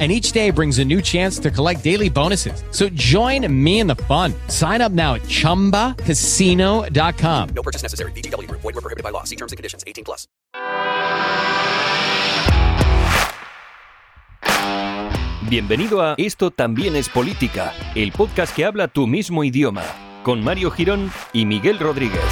And each day brings a new chance to collect daily bonuses. So join me in the fun. Sign up now at chumbacasino.com. No purchase necessary. VGW Group. Void were prohibited by law. See terms and conditions. 18 plus. Bienvenido a Esto también es política, el podcast que habla tu mismo idioma, con Mario Girón y Miguel Rodríguez.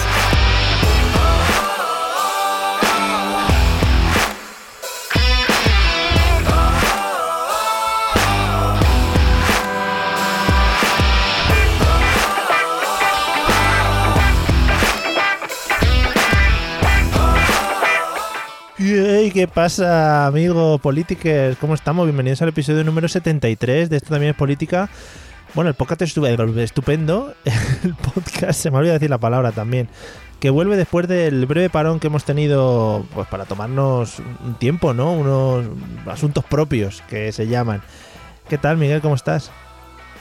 Hey, ¿Qué pasa, amigos políticos? ¿Cómo estamos? Bienvenidos al episodio número 73 de Esto también es política. Bueno, el podcast es estu- estupendo. El podcast, se me olvidó decir la palabra también. Que vuelve después del breve parón que hemos tenido pues para tomarnos un tiempo, ¿no? Unos asuntos propios que se llaman. ¿Qué tal, Miguel? ¿Cómo estás?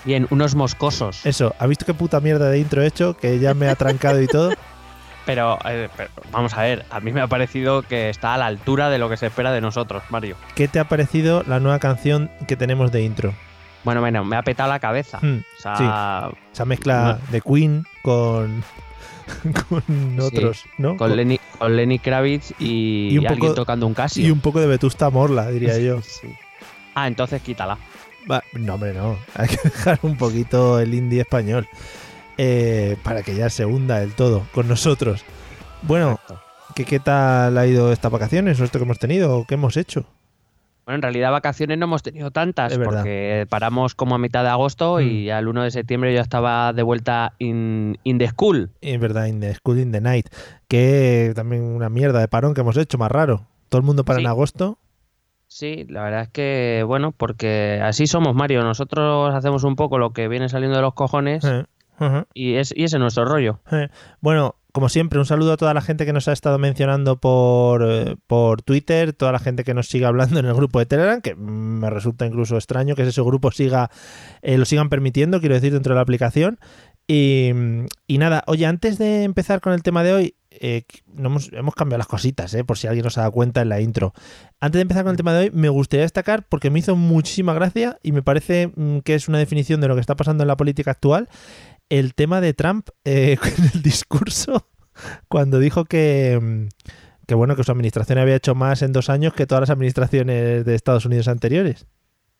Bien, unos moscosos. Eso, ¿has visto qué puta mierda de intro he hecho? Que ya me ha trancado y todo. Pero, eh, pero, vamos a ver, a mí me ha parecido que está a la altura de lo que se espera de nosotros, Mario. ¿Qué te ha parecido la nueva canción que tenemos de intro? Bueno, bueno, me ha petado la cabeza. Hmm, O sea, Esa mezcla de Queen con, con otros, ¿no? con, Lenny, con Lenny Kravitz y, Y un poco- tocando un Casio. y un poco de Vetusta Morla, diría yo. Sí. Ah, entonces quítala. Va, no, hombre, no. Hay que dejar un poquito el indie español. Eh, para que ya se hunda del todo con nosotros. Bueno. ¿qué, ¿qué tal ha ido estas vacaciones o esto que hemos tenido o qué hemos hecho? Bueno, en realidad vacaciones no hemos tenido tantas porque paramos como a mitad de agosto y al 1 de septiembre yo estaba de vuelta in, in the school. Es verdad, In the School in the Night. Que también una mierda de parón que hemos hecho, más raro. Todo el mundo para Sí. en agosto. Sí, la verdad es que, bueno, porque así somos, Mario. Nosotros hacemos un poco lo que viene saliendo de los cojones Eh, y, es, y ese es nuestro rollo. Eh, Bueno, como siempre, un saludo a toda la gente que nos ha estado mencionando por, eh, por Twitter, toda la gente que nos sigue hablando en el grupo de Telegram, que me resulta incluso extraño que ese grupo siga, eh, lo sigan permitiendo, quiero decir, dentro de la aplicación. Y, y nada, oye, antes de empezar con el tema de hoy, eh, no hemos, hemos cambiado las cositas, eh, por si alguien nos ha dado cuenta en la intro. Antes de empezar con el tema de hoy, me gustaría destacar, porque me hizo muchísima gracia y me parece mm, que es una definición de lo que está pasando en la política actual, el tema de Trump eh, en el discurso cuando dijo que, mm, que bueno que su administración había hecho más en dos años que todas las administraciones de Estados Unidos anteriores.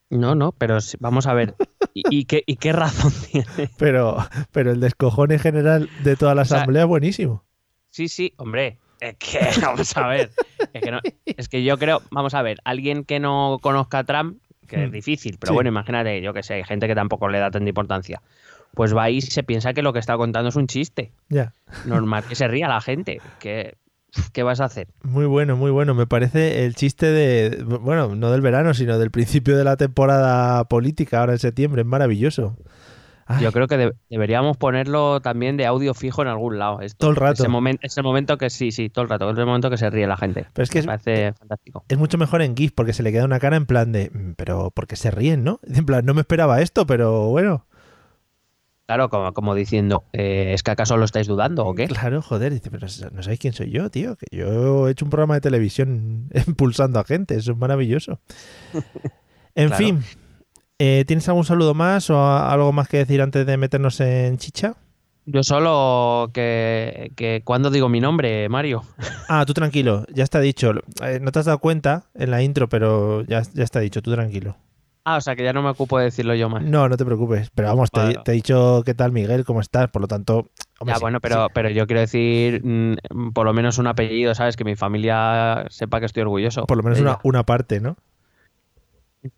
No, no, pero vamos a ver. ¿Y, y qué, y qué razón tiene? Pero, pero el descojone general de toda la O sea, asamblea es buenísimo. Sí, sí, hombre. Es que, vamos a ver. Es que, no- es que yo creo, vamos a ver, alguien que no conozca a Trump, que es Hmm. difícil, pero Sí. bueno, imagínate, yo que sé, hay gente que tampoco le da tanta importancia. Pues va ahí y se piensa que lo que está contando es un chiste. Ya. Normal que se ría la gente. ¿Qué, qué vas a hacer? Muy bueno, muy bueno. Me parece el chiste de, bueno, no del verano, sino del principio de la temporada política, ahora en septiembre. Es maravilloso. Ay, Yo creo que de- deberíamos ponerlo también de audio fijo en algún lado. esto. Todo el rato. Ese es el momento que sí, sí, todo el rato. Es el momento que se ríe la gente. Pero es que es, Me parece fantástico. es mucho mejor en GIF porque se le queda una cara en plan de, "Mm, pero porque se ríen, ¿no? En plan, no me esperaba esto, pero bueno. Claro, como, como diciendo, eh, ¿es que acaso lo estáis dudando o qué? Claro, joder, dice, pero no sabéis quién soy yo, tío, que yo he hecho un programa de televisión impulsando a gente, eso es maravilloso. En Claro. fin, eh, ¿tienes algún saludo más o algo más que decir antes de meternos en chicha? Yo solo que, que cuando digo mi nombre, Mario. Ah, tú tranquilo, ya está dicho. Eh, no te has dado cuenta en la intro, pero ya, ya está dicho, tú tranquilo. Ah, o sea que ya no me ocupo de decirlo yo más. No, no te preocupes, pero vamos, te, he dicho qué tal Miguel, cómo estás, por lo tanto... hombre, ya, sí, bueno, pero, sí. pero yo quiero decir mm, por lo menos un apellido, ¿sabes? Que mi familia sepa que estoy orgulloso. Por lo menos una, una parte, ¿no?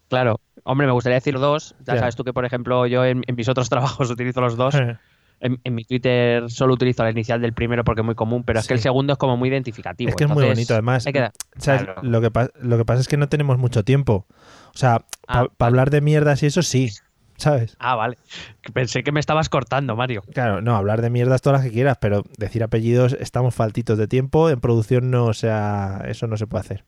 Claro. Hombre, me gustaría decir dos. Ya Ya. sabes tú que, por ejemplo, yo en, en mis otros trabajos utilizo los dos. Eh, En, en mi Twitter solo utilizo la inicial del primero porque es muy común, pero es que el segundo es como muy identificativo. Es que es muy bonito, además. hay que dar- ¿Sabes? Claro. Lo, que pa- lo que pasa es que no tenemos mucho tiempo. O sea, para Ah, hablar de mierdas y eso sí. ¿sabes? Ah, vale. Pensé que me estabas cortando, Mario. Claro, no, hablar de mierdas todas las que quieras, pero decir apellidos estamos faltitos de tiempo, en producción no, o sea, eso no se puede hacer.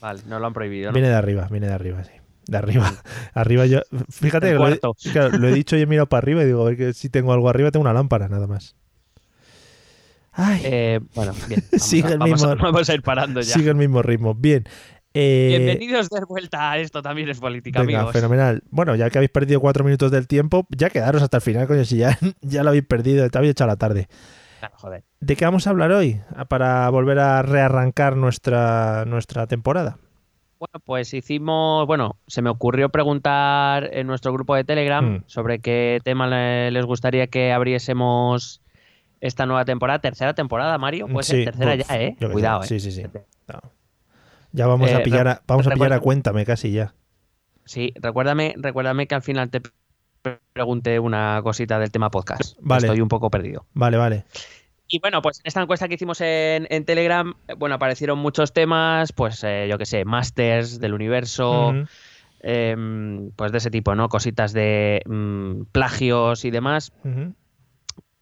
Vale, no lo han prohibido, ¿no? Viene de arriba, viene de arriba, sí. De arriba. arriba yo. Fíjate El que lo he, claro, lo he dicho y he mirado para arriba y digo, a ver que si tengo algo arriba, tengo una lámpara, nada más. Ay, Eh, bueno, bien. Vamos, Sigue a, el vamos, mismo- vamos a ir parando ya. sigue el mismo ritmo. Bien. Eh, Bienvenidos de vuelta a esto también es política, Venga, amigos. fenomenal. Bueno, ya que habéis perdido cuatro minutos del tiempo, ya quedaros hasta el final, coño, si ya, ya lo habéis perdido, te habéis echado la tarde. Claro, joder. ¿De qué vamos a hablar hoy? Para volver a rearrancar nuestra, nuestra temporada. Bueno, pues hicimos, bueno, se me ocurrió preguntar en nuestro grupo de Telegram Mm. sobre qué tema le- les gustaría que abriésemos esta nueva temporada, tercera temporada, Mario, pues Sí, tercera uf, ya, ¿eh? Cuidado, ¿eh? Sí, sí, sí. No. Ya vamos a Eh, pillar a, vamos a pillar a cuéntame casi ya. Sí, recuérdame, recuérdame que al final te pre- pregunté una cosita del tema podcast. Vale. Estoy un poco perdido. Vale, vale. Y bueno, pues en esta encuesta que hicimos en, en Telegram, eh, bueno, aparecieron muchos temas, pues eh, yo qué sé, masters del universo, em, pues de ese tipo, ¿no? Cositas de mm, plagios y demás.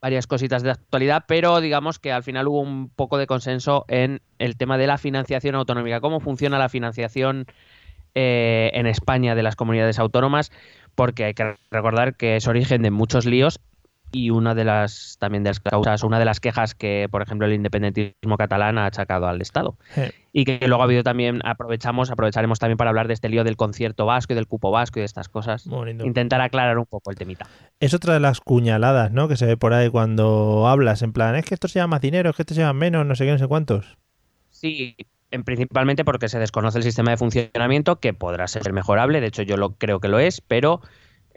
Varias cositas de actualidad, pero digamos que al final hubo un poco de consenso en el tema de la financiación autonómica, cómo funciona la financiación eh, en España de las comunidades autónomas, porque hay que recordar que es origen de muchos líos y una de las también de las causas, una de las quejas que, por ejemplo, el independentismo catalán ha achacado al Estado. Y que luego ha habido también, aprovechamos, aprovecharemos también para hablar de este lío del concierto vasco y del cupo vasco y de estas cosas. lindo. Intentar aclarar un poco el temita. Es otra de las cuñaladas, ¿no? Que se ve por ahí cuando hablas, en plan, es que esto se llama más dinero, es que esto se llama menos, no sé qué, no sé cuántos. Sí, en- principalmente porque se desconoce el sistema de funcionamiento, que podrá ser mejorable, de hecho yo lo creo que lo es, pero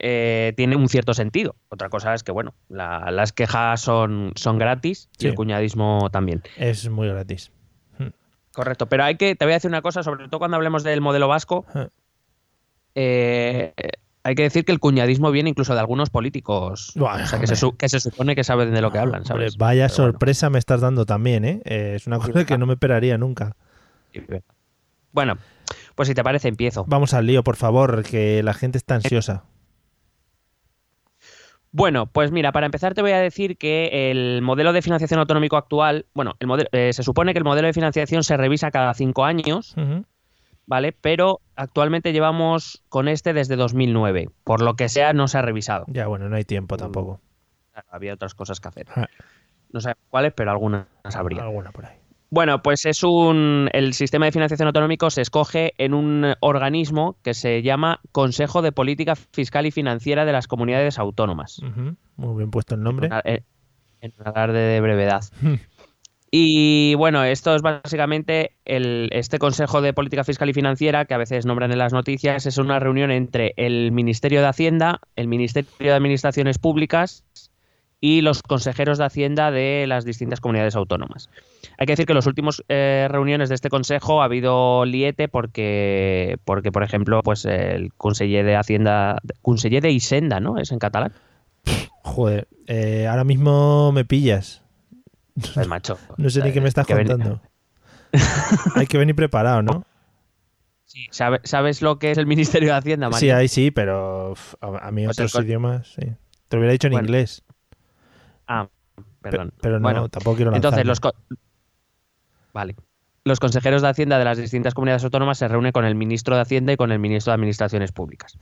eh, tiene un cierto sentido. Otra cosa es que, bueno, la- las quejas son, son gratis y el cuñadismo también. Es muy gratis. Correcto, pero hay que, te voy a decir una cosa, sobre todo cuando hablemos del modelo vasco, Eh. eh, hay que decir que el cuñadismo viene incluso de algunos políticos, o sea, que se, su- que se supone que saben de lo que hablan, Hombre, ¿sabes? vaya Pero bueno. sorpresa me estás dando también, ¿eh? Eh, Es una cosa que no me esperaría nunca. Bueno, pues si te parece, empiezo. Vamos al lío, por favor, que la gente está ansiosa. Bueno, pues mira, para empezar te voy a decir que el modelo de financiación autonómico actual, bueno, el modelo, eh, se supone que el modelo de financiación se revisa cada cinco años. ¿vale? Pero actualmente llevamos con este desde 2009. Por lo que sea, no se ha revisado. Ya, bueno, no hay tiempo tampoco. Claro, había otras cosas que hacer. No sé cuáles, pero algunas habría. Alguna por ahí. Bueno, pues es un. El sistema de financiación autonómico se escoge en un organismo que se llama Consejo de Política Fiscal y Financiera de las Comunidades Autónomas. Muy bien puesto el nombre. En, una- en- en un alarde de brevedad. Y bueno, esto es básicamente el, este Consejo de Política Fiscal y Financiera, que a veces nombran en las noticias, es una reunión entre el Ministerio de Hacienda, el Ministerio de Administraciones Públicas y los consejeros de Hacienda de las distintas comunidades autónomas. Hay que decir que en las últimas eh, reuniones de este consejo ha habido liete porque, porque por ejemplo, pues el conseller de Hacienda, conseller de Hisenda, ¿no? Es en catalán. Joder, eh, ahora mismo me pillas. Pues, macho. No sé ni qué me estás Que ven- contando. Hay que venir preparado, ¿no? Sí, ¿sabe- ¿Sabes lo que es el Ministerio de Hacienda, Sí, María? ahí sí, pero a, mí Pues el otros idiomas, sí. Te lo hubiera dicho en Bueno, inglés, Ah, pe- perdón. pero no, Bueno, tampoco quiero lanzarme. entonces los... Vale. Los consejeros de Hacienda de las distintas comunidades autónomas se reúnen con el ministro de Hacienda y con el ministro de Administraciones Públicas.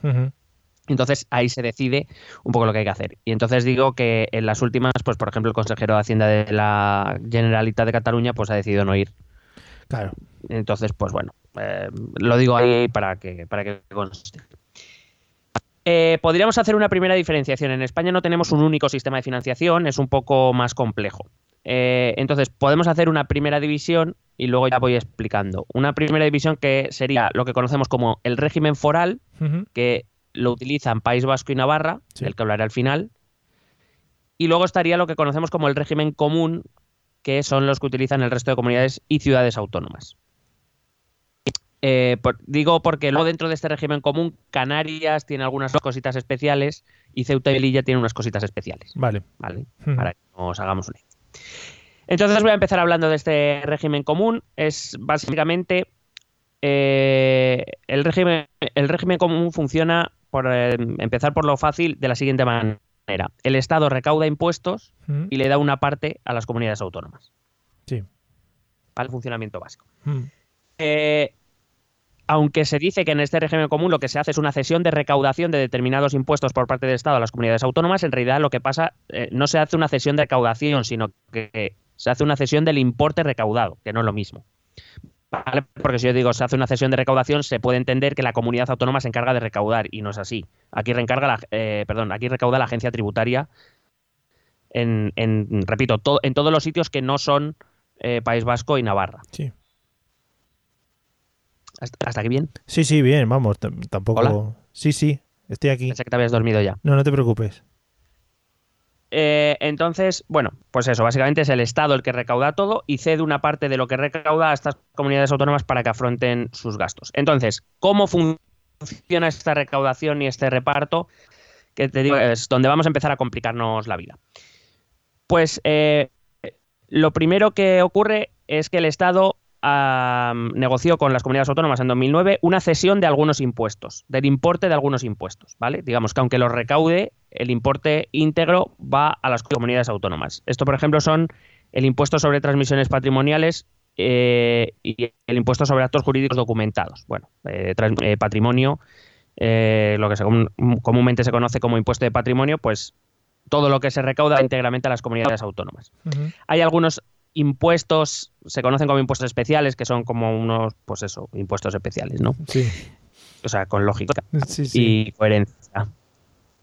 Entonces ahí se decide un poco lo que hay que hacer. Y entonces digo que en las últimas, pues por ejemplo, el consejero de Hacienda de la Generalitat de Cataluña pues ha decidido no ir. Claro. Entonces, pues bueno, eh, lo digo ahí para que, para que conste. Eh, podríamos hacer una primera diferenciación. En España no tenemos un único sistema de financiación, es un poco más complejo. Eh, entonces, podemos hacer una primera división y luego ya voy explicando. Una primera división que sería lo que conocemos como el régimen foral, que lo utilizan País Vasco y Navarra, Sí. del que hablaré al final. Y luego estaría lo que conocemos como el régimen común, que son los que utilizan el resto de comunidades y ciudades autónomas. Eh, por- digo porque luego dentro de este régimen común, Canarias tiene algunas cositas especiales y Ceuta y Melilla tienen unas cositas especiales. Vale. ¿vale? Ujú. Para que nos hagamos una idea. Entonces voy a empezar hablando de este régimen común. Es básicamente eh, el, régimen, el régimen común funciona por eh, empezar por lo fácil, de la siguiente manera. El Estado recauda impuestos Mm, y le da una parte a las comunidades autónomas. Sí. Para el funcionamiento básico. Mm, Eh, aunque se dice que en este régimen común lo que se hace es una cesión de recaudación de determinados impuestos por parte del Estado a las comunidades autónomas, en realidad lo que pasa eh, no se hace una cesión de recaudación, sino que se hace una cesión del importe recaudado, que no es lo mismo. ¿Vale? Porque si yo digo se hace una cesión de recaudación, se puede entender que la comunidad autónoma se encarga de recaudar y no es así. Aquí reencarga la, eh, perdón, aquí recauda la agencia tributaria en, repito, to- en todos los sitios que no son eh, País Vasco y Navarra. sí. ¿Hasta, hasta aquí bien? Sí, sí, bien, vamos, tampoco... Hola. Sí, sí, estoy aquí. Pensé que te habías dormido ya. No, no te preocupes. Eh, entonces, bueno, pues eso, básicamente es el Estado el que recauda todo y cede una parte de lo que recauda a estas comunidades autónomas para que afronten sus gastos. Entonces, ¿cómo funciona esta recaudación y este reparto? Que te digo, es donde vamos a empezar a complicarnos la vida. Pues eh, lo primero que ocurre es que el Estado ah, negoció con las comunidades autónomas en 2009 una cesión de algunos impuestos, del importe de algunos impuestos, ¿vale? Digamos que aunque los recaude, el importe íntegro va a las comunidades autónomas. Esto, por ejemplo, son el impuesto sobre transmisiones patrimoniales eh, y el impuesto sobre actos jurídicos documentados. Bueno, eh, eh, patrimonio, lo que se comúnmente se conoce como impuesto de patrimonio, pues todo lo que se recauda íntegramente a las comunidades autónomas. Hay algunos impuestos, se conocen como impuestos especiales, que son como unos, pues eso, impuestos especiales, ¿no? Sí, O sea, con lógica sí, sí. y coherencia.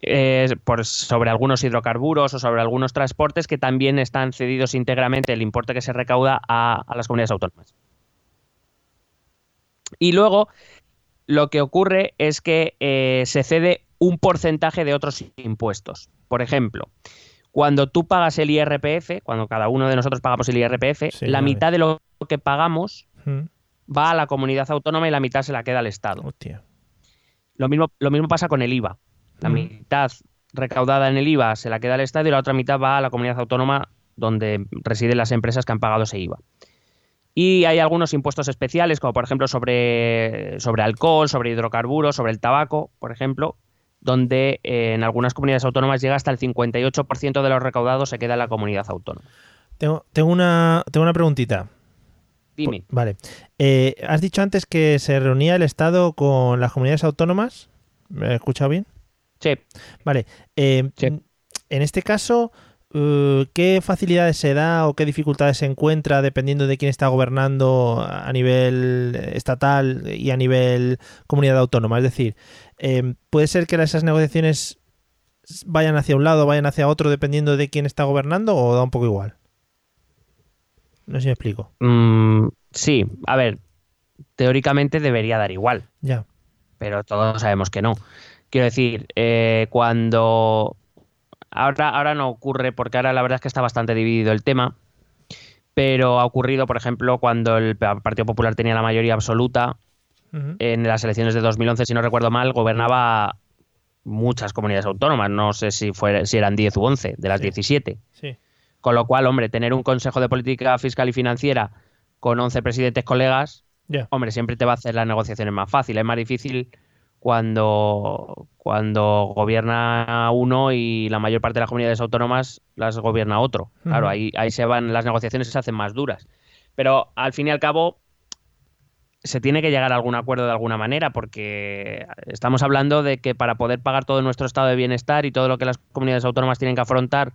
Eh, por, sobre algunos hidrocarburos o sobre algunos transportes que también están cedidos íntegramente el importe que se recauda a, a las comunidades autónomas. Y luego lo que ocurre es que eh, se cede un porcentaje de otros impuestos. Por ejemplo, cuando tú pagas el IRPF, cuando cada uno de nosotros pagamos el IRPF, Sí, la mitad de lo que pagamos Mm, va a la comunidad autónoma y la mitad se la queda al Estado. Hostia. Lo mismo, lo mismo pasa con el IVA. La Mm. mitad recaudada en el IVA se la queda al Estado y la otra mitad va a la comunidad autónoma donde residen las empresas que han pagado ese IVA. Y hay algunos impuestos especiales, como por ejemplo sobre, sobre alcohol, sobre hidrocarburos, sobre el tabaco, por ejemplo, donde eh, en algunas comunidades autónomas llega hasta el 58% de los recaudados se queda en la comunidad autónoma. Tengo, tengo, una, tengo una preguntita. Dime. Vale. Eh, has dicho antes que se reunía el Estado con las comunidades autónomas. ¿Me he escuchado bien? Sí. Vale. eh, Sí. En este caso, ¿qué facilidades se da o qué dificultades se encuentra dependiendo de quién está gobernando a nivel estatal y a nivel comunidad autónoma? Es decir, eh, ¿puede ser que esas negociaciones vayan hacia un lado vayan hacia otro dependiendo de quién está gobernando o da un poco igual? No sé si me explico. Mm, sí, a ver, teóricamente debería dar igual. Ya. pero todos sabemos que no. Quiero decir, eh, cuando... Ahora, ahora no ocurre, porque ahora la verdad es que está bastante dividido el tema, pero ha ocurrido, por ejemplo, cuando el Partido Popular tenía la mayoría absoluta, en las elecciones de 2011, si no recuerdo mal, gobernaba muchas comunidades autónomas, no sé si, fuera, si eran 10 u 11 de las Sí. 17. Sí. Con lo cual, hombre, tener un Consejo de Política Fiscal y Financiera con 11 presidentes colegas, hombre, siempre te va a hacer las negociaciones más fáciles. Es más difícil cuando, cuando gobierna uno y la mayor parte de las comunidades autónomas las gobierna otro. Claro, ahí, ahí se van, las negociaciones se hacen más duras. Pero al fin y al cabo, se tiene que llegar a algún acuerdo de alguna manera, porque estamos hablando de que para poder pagar todo nuestro estado de bienestar y todo lo que las comunidades autónomas tienen que afrontar,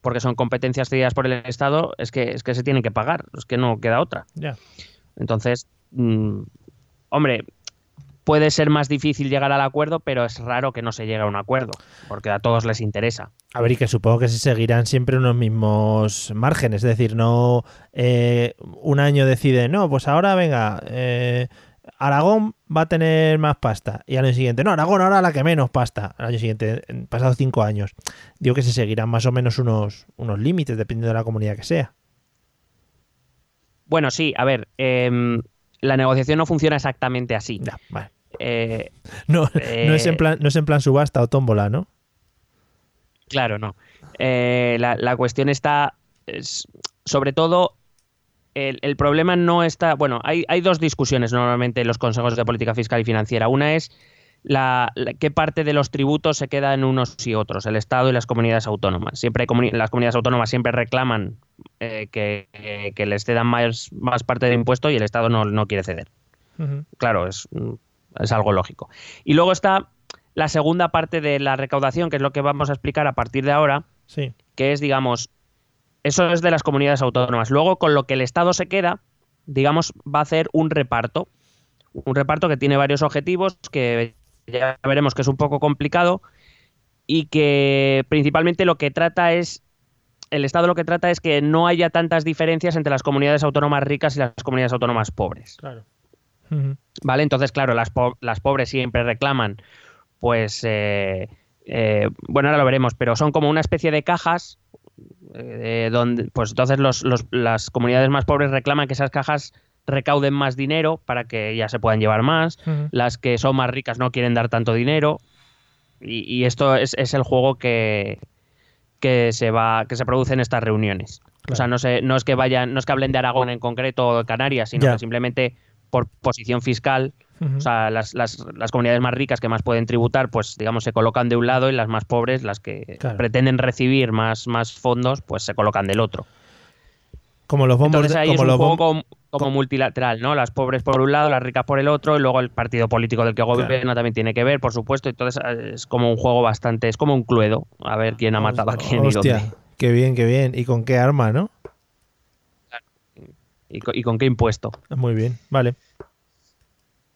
porque son competencias cedidas por el Estado, es que, es que se tienen que pagar, es que no queda otra. Ya. Entonces, mm, hombre, puede ser más difícil llegar al acuerdo, pero es raro que no se llegue a un acuerdo, porque a todos les interesa. A ver, y que supongo que se seguirán siempre unos mismos márgenes. Es decir, no eh, un año decide, no, pues ahora venga, eh, Aragón va a tener más pasta. Y al año siguiente, no, Aragón ahora la que menos pasta. Al año siguiente, en pasados cinco años. Digo que se seguirán más o menos unos, unos límites, dependiendo de la comunidad que sea. Bueno, sí, a ver, em, la negociación no funciona exactamente así. Ya, vale. Eh, No, no, es en Eh, plan, no es en plan subasta o tómbola, ¿no? Claro, no. Eh, la, la cuestión está, es- sobre todo, el, el problema no está, bueno, hay, hay dos discusiones normalmente en los consejos de política fiscal y financiera. Una es la, la- qué parte de los tributos se queda en unos y otros, el Estado y las comunidades autónomas. Siempre hay comuni- las comunidades autónomas siempre reclaman eh, que, que- les cedan más, más parte del impuesto y el Estado no, no quiere ceder. Claro, es, mm, es algo lógico. Y luego está la segunda parte de la recaudación, que es lo que vamos a explicar a partir de ahora, Sí. que es, digamos, eso es de las comunidades autónomas. Luego, con lo que el Estado se queda, digamos, va a hacer un reparto. Un reparto que tiene varios objetivos, que ya veremos que es un poco complicado y que principalmente lo que trata es, el Estado lo que trata es que no haya tantas diferencias entre las comunidades autónomas ricas y las comunidades autónomas pobres. Claro. ¿Vale? Entonces, claro, las, po- las pobres siempre reclaman, pues, eh, eh, bueno, ahora lo veremos, pero son como una especie de cajas, eh, donde, pues entonces los- los- las comunidades más pobres reclaman que esas cajas recauden más dinero para que ya se puedan llevar más, las que son más ricas no quieren dar tanto dinero, y, y esto es, es el juego que, que se va, que se produce en estas reuniones. O sea, no, se, no es que vayan, no es que hablen de Aragón en concreto o de Canarias, sino que simplemente por posición fiscal o sea, las, las- las comunidades más ricas que más pueden tributar, pues digamos, se colocan de un lado y las más pobres, las que Claro. pretenden recibir más, más fondos, pues se colocan del otro. Como los bombos Entonces ahí como es un los juego bom- como, como multilateral, ¿no? Las pobres por un lado, las ricas por el otro, y luego el partido político del que gobierna también tiene que ver, por supuesto. Entonces eh, es como un juego bastante, es como un cluedo, a ver quién ha matado a quién y Hostia, dónde. qué bien, qué bien. ¿Y con qué arma, no? Y, co- y con qué impuesto. Muy bien, vale.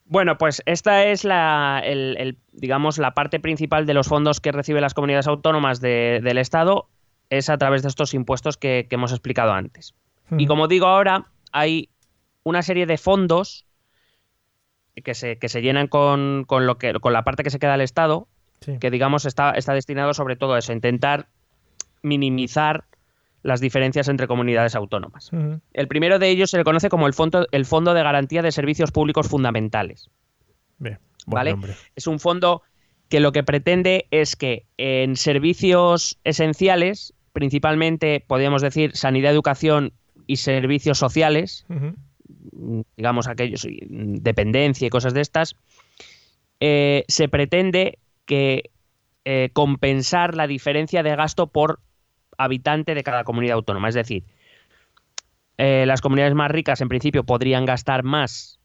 Bueno, pues esta es la, el- el, digamos, la parte principal de los fondos que reciben las comunidades autónomas de- del Estado es a través de estos impuestos que, que hemos explicado antes. Y como digo ahora, hay una serie de fondos que se, que se llenan con, con lo que, con la parte que se queda al Estado, Sí. que digamos está, está destinado sobre todo a eso, intentar minimizar las diferencias entre comunidades autónomas. El primero de ellos se le conoce como el Fondo, el Fondo de Garantía de Servicios Públicos Fundamentales. Bien, ¿Vale? Es un fondo que lo que pretende es que en servicios esenciales, principalmente, podríamos decir, sanidad, educación y servicios sociales, digamos aquellos, dependencia y cosas de estas, eh, se pretende que eh, compensar la diferencia de gasto por habitante de cada comunidad autónoma. Es decir, eh, las comunidades más ricas en principio podrían gastar más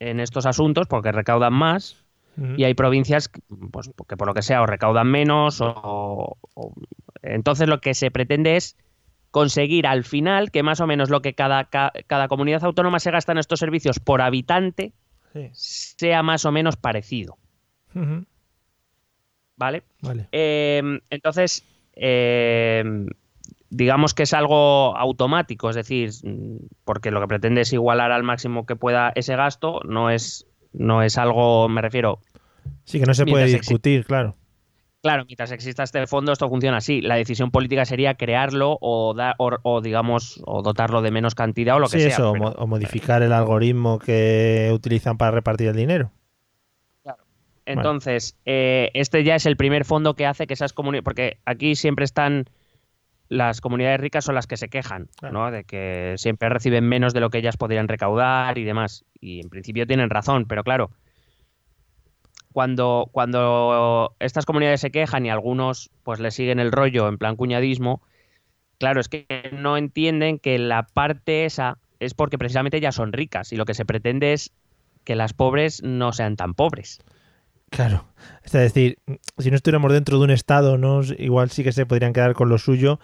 en estos asuntos porque recaudan más y hay provincias pues, que por lo que sea o recaudan menos o, o- entonces lo que se pretende es conseguir al final que más o menos lo que cada, ca- cada comunidad autónoma se gasta en estos servicios por habitante Sí. sea más o menos parecido. ¿vale? Vale. Eh, entonces, eh, digamos que es algo automático, es decir, porque lo que pretende es igualar al máximo que pueda ese gasto, no es, no es algo, me refiero, Sí, que no se puede discutir, claro. Claro, mientras exista este fondo, esto funciona así. La decisión política sería crearlo o, dar o, o, digamos, o dotarlo de menos cantidad o lo que sí, sea. eso, o pero- mo- o modificar el algoritmo que utilizan para repartir el dinero. Entonces, eh, este ya es el primer fondo que hace que esas comunidades, porque aquí siempre están las comunidades ricas son las que se quejan, Claro. ¿no? De que siempre reciben menos de lo que ellas podrían recaudar y demás. Y en principio tienen razón, pero claro, cuando, cuando estas comunidades se quejan y algunos pues le siguen el rollo en plan cuñadismo, claro, es que no entienden que la parte esa es porque precisamente ellas son ricas y lo que se pretende es que las pobres no sean tan pobres. Claro. Es decir, si no estuviéramos dentro de un estado, ¿no? igual sí que se podrían quedar con lo suyo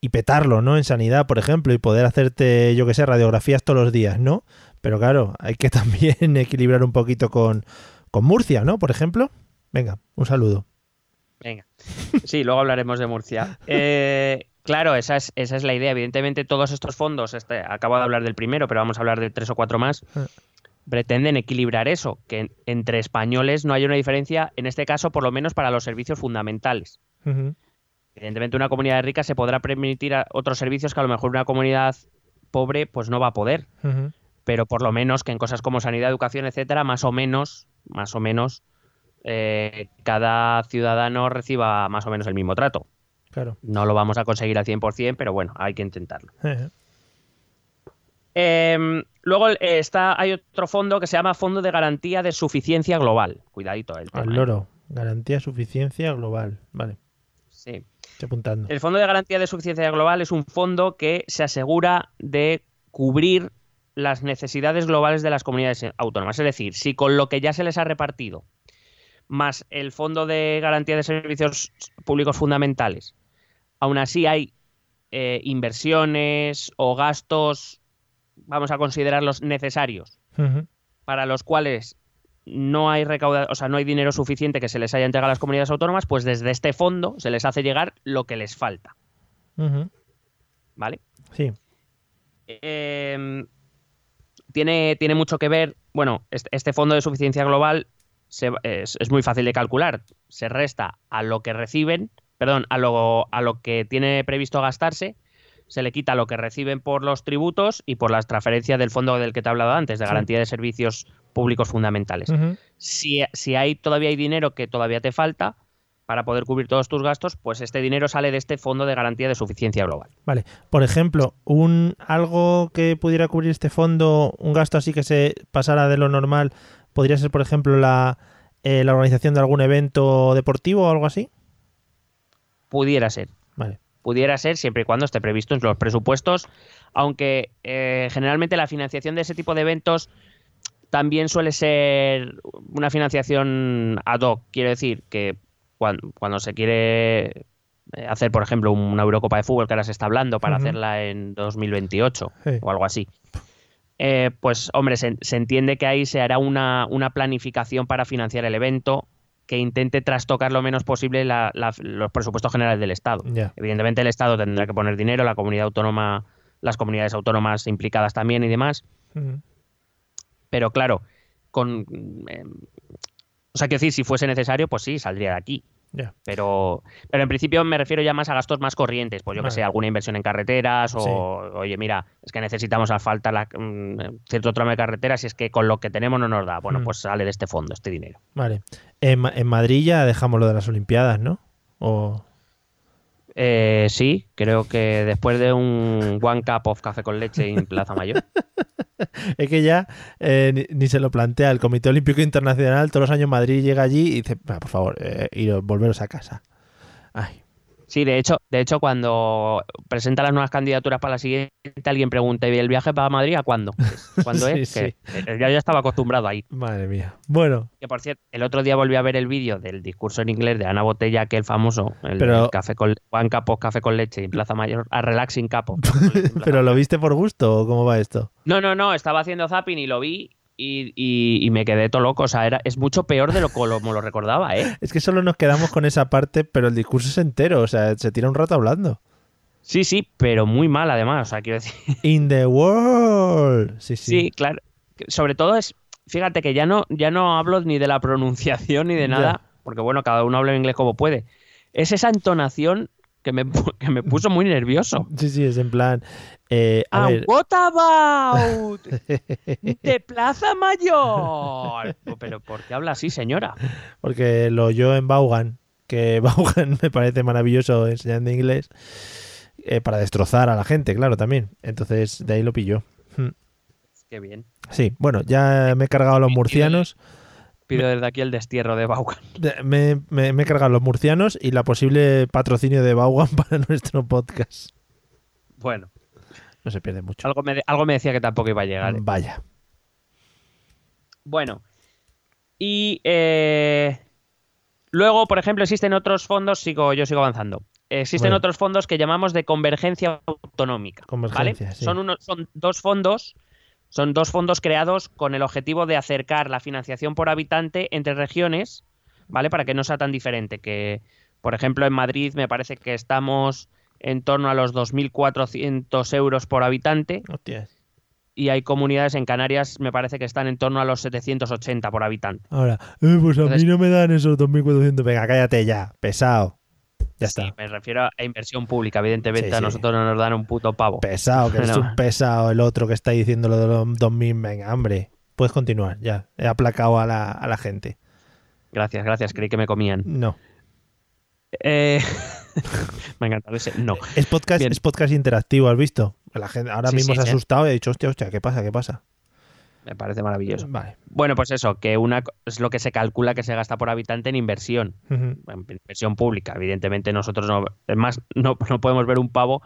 y petarlo, ¿no? En sanidad, por ejemplo, y poder hacerte, yo que sé, radiografías todos los días, ¿no? Pero claro, hay que también equilibrar un poquito con, con Murcia, ¿no? Por ejemplo. Venga, un saludo. Venga. Sí, luego hablaremos de Murcia. Eh, claro, esa es, esa es la idea. Evidentemente, todos estos fondos, este, acabo de hablar del primero, pero vamos a hablar de tres o cuatro más, Ah. Pretenden equilibrar eso, que en- entre españoles no haya una diferencia, en este caso, por lo menos para los servicios fundamentales. Evidentemente, una comunidad rica se podrá permitir a- otros servicios que a lo mejor una comunidad pobre pues no va a poder. Pero por lo menos que en cosas como sanidad, educación, etcétera, más o menos, más o menos, eh, cada ciudadano reciba más o menos el mismo trato. Claro. No lo vamos a conseguir al 100%, pero bueno, hay que intentarlo. Eh, luego eh, está, hay otro fondo que se llama Fondo de Garantía de Suficiencia Global. Cuidadito el tema. Al ¿eh? loro. Garantía suficiencia global. Vale, Sí. estoy apuntando. El Fondo de Garantía de Suficiencia Global es un fondo que se asegura de cubrir las necesidades globales de las comunidades autónomas. Es decir, si con lo que ya se les ha repartido, más el Fondo de Garantía de Servicios Públicos Fundamentales, aún así hay eh, inversiones o gastos, vamos a considerarlos necesarios, para los cuales no hay recauda, o sea, no hay dinero suficiente que se les haya entregado a las comunidades autónomas, pues desde este fondo se les hace llegar lo que les falta. ¿vale? Sí. Eh, tiene, tiene mucho que ver, bueno, este, este fondo de suficiencia global se- es, es muy fácil de calcular. Se resta a lo que reciben, perdón, a lo, a lo que tiene previsto gastarse, se le quita lo que reciben por los tributos y por las transferencias del fondo del que te he hablado antes, de Sí. garantía de servicios públicos fundamentales. Si, si hay, todavía hay dinero que todavía te falta para poder cubrir todos tus gastos, pues este dinero sale de este fondo de garantía de suficiencia global. Vale. Por ejemplo, un algo que pudiera cubrir este fondo, un gasto así que se pasara de lo normal, podría ser, por ejemplo, la, eh, la organización de algún evento deportivo o algo así. Pudiera ser. Vale. Pudiera ser siempre y cuando esté previsto en los presupuestos, aunque eh, generalmente la financiación de ese tipo de eventos también suele ser una financiación ad hoc, quiero decir que cuando, cuando se quiere eh, hacer, por ejemplo, una Eurocopa de fútbol que ahora se está hablando para hacerla en 2028 Sí. o algo así. eh, pues hombre, se, se entiende que ahí se hará una, una planificación para financiar el evento que intente trastocar lo menos posible la- la- los presupuestos generales del Estado. Evidentemente el Estado tendrá que poner dinero, la comunidad autónoma, las comunidades autónomas implicadas también y demás, pero claro, con eh, o sea, quiero decir, si fuese necesario, pues sí, saldría de aquí. Ya. Pero, pero en principio me refiero ya más a gastos más corrientes, pues yo Vale. que sé, alguna inversión en carreteras o, Sí. oye, mira, es que necesitamos asfaltar la, mm, cierto tramo de carreteras y es que con lo que tenemos no nos da. Bueno, Mm. pues sale de este fondo este dinero. Vale. En, en Madrid ya dejamos lo de las Olimpiadas, ¿no? O... Eh, sí, creo que después de un One Cup of Café con Leche en Plaza Mayor. Es que ya eh, ni, se lo plantea el Comité Olímpico Internacional. Todos los años Madrid llega allí y dice, "Va, por favor, eh, iros, volveros a casa. Ay, Sí, de hecho, de hecho, cuando presenta las nuevas candidaturas para la siguiente, alguien pregunta, ¿y el viaje para Madrid a cuándo? ¿Cuándo Sí, es? sí. Que, eh, yo ya estaba acostumbrado ahí. madre mía. Bueno, Que por cierto, el otro día volví a ver el vídeo del discurso en inglés de Ana Botella, aquel famoso, el Pero- del café con Juan Capos Café con leche en Plaza Mayor, a Relaxing Capo. ¿pero lo viste por gusto o cómo va esto? No, no, no, estaba haciendo zapping y lo vi y, y- y me quedé todo loco. O sea, era, es mucho peor de lo como lo recordaba, ¿eh? Es que solo nos quedamos con esa parte, pero el discurso es entero. O sea, se tira un rato hablando. Sí, sí, pero muy mal además. O sea, quiero decir. In the world. Sí, sí. Sí, claro. Sobre todo es, fíjate que ya no, ya no hablo ni de la pronunciación ni de nada, porque bueno, cada uno habla en inglés como puede. Es esa entonación que me, que me puso muy nervioso. Sí, sí, es en plan. eh, a ver, what about de Plaza Mayor? Pero ¿por qué habla así, señora? porque lo oyó en Vaughan, que Vaughan me parece maravilloso enseñando inglés, eh, para destrozar a la gente, claro, también. Entonces, de ahí lo pilló. Hmm. Qué bien. Sí, bueno, ya me he cargado a los murcianos. Pido desde aquí el destierro de Vaughan. De- Me, me- me he cargado los murcianos y la posible patrocinio de Vaughan para nuestro podcast. Bueno, No se pierde mucho. algo me, algo me decía que tampoco iba a llegar. ¿eh? Vaya. Bueno, y eh, luego, por ejemplo, existen otros fondos, sigo, yo sigo avanzando. Existen Bueno. otros fondos que llamamos de convergencia autonómica. Convergencia, ¿vale? sí. Son, unos, son dos fondos, son dos fondos creados con el objetivo de acercar la financiación por habitante entre regiones, ¿vale? Para que no sea tan diferente. Que, por ejemplo, en Madrid me parece que estamos en torno a los 2.400 euros por habitante Hostias. y hay comunidades en Canarias, me parece que están en torno a los 780 por habitante. Ahora, eh, pues a Entonces- mí no me dan esos 2.400. Venga, cállate ya. Pesado. Ya Sí, está. me refiero a inversión pública, evidentemente Sí, a sí. nosotros no nos dan un puto pavo. Pesado, que es un pesado el otro que está diciendo lo de los 2.000. Venga, hombre. Puedes continuar, ya. He aplacado a la, a la gente. Gracias, gracias, creí que me comían. No. Eh, me ha encantado ese. No. Es podcast, Bien. es podcast interactivo, ¿has visto? La gente ahora Sí, mismo sí, se ha sí. asustado y ha dicho, hostia, hostia, ¿qué pasa? ¿Qué pasa? Me parece maravilloso. Vale. Bueno, pues eso, que una es lo que se calcula que se gasta por habitante en inversión. En inversión pública. Evidentemente nosotros no, no, no podemos ver un pavo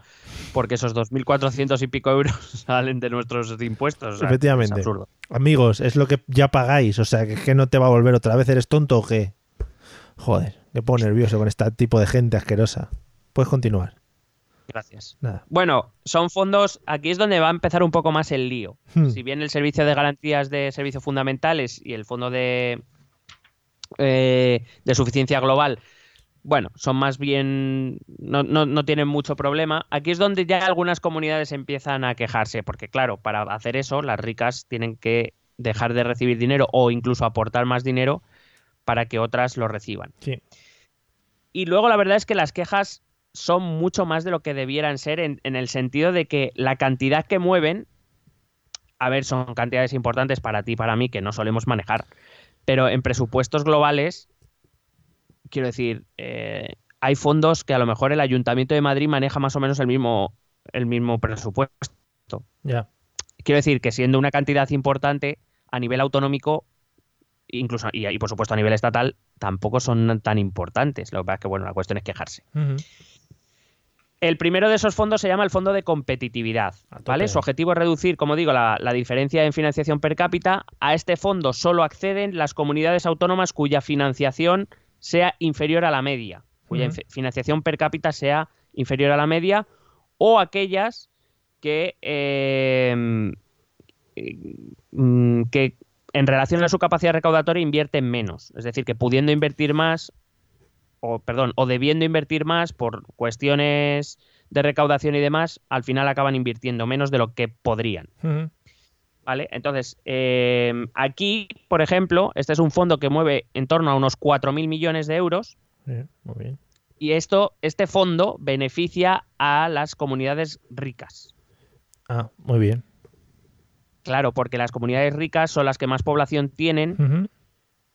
porque esos 2.400 y pico euros salen de nuestros impuestos. o sea, Efectivamente. Es absurdo. Amigos, es lo que ya pagáis, o sea, que, que no te va a volver otra vez. ¿Eres tonto o qué? Joder, me pongo nervioso con este tipo de gente asquerosa. Puedes continuar. Gracias. Nada. Bueno, son fondos, aquí es donde va a empezar un poco más el lío. Hmm. Si bien el servicio de garantías de servicios fundamentales y el fondo de, eh, de suficiencia global, bueno, son más bien, no, no, no tienen mucho problema. Aquí es donde ya algunas comunidades empiezan a quejarse, porque claro, para hacer eso, las ricas tienen que dejar de recibir dinero o incluso aportar más dinero para que otras lo reciban. Sí. Y luego la verdad es que las quejas son mucho más de lo que debieran ser en, en el sentido de que la cantidad que mueven, a ver, son cantidades importantes para ti y para mí que no solemos manejar, pero en presupuestos globales, quiero decir, eh, hay fondos que a lo mejor el Ayuntamiento de Madrid maneja más o menos el mismo, el mismo presupuesto. Ya. Quiero decir que siendo una cantidad importante a nivel autonómico, incluso y, y por supuesto a nivel estatal, tampoco son tan importantes. Lo que pasa es que bueno, la cuestión es quejarse. Ujú. El primero de esos fondos se llama el Fondo de Competitividad. Su objetivo es reducir, como digo, la, la diferencia en financiación per cápita. A este fondo solo acceden las comunidades autónomas cuya financiación sea inferior a la media, cuya financiación per cápita sea inferior a la media, o aquellas que, eh, mm, que en relación a su capacidad recaudatoria invierten menos. Es decir, que pudiendo invertir más, o perdón, o debiendo invertir más por cuestiones de recaudación y demás, al final acaban invirtiendo menos de lo que podrían. ¿Vale? Entonces, eh, aquí, por ejemplo, este es un fondo que mueve en torno a unos 4.000 millones de euros muy bien. y esto, este fondo beneficia a las comunidades ricas. Ah, muy bien. Claro, porque las comunidades ricas son las que más población tienen.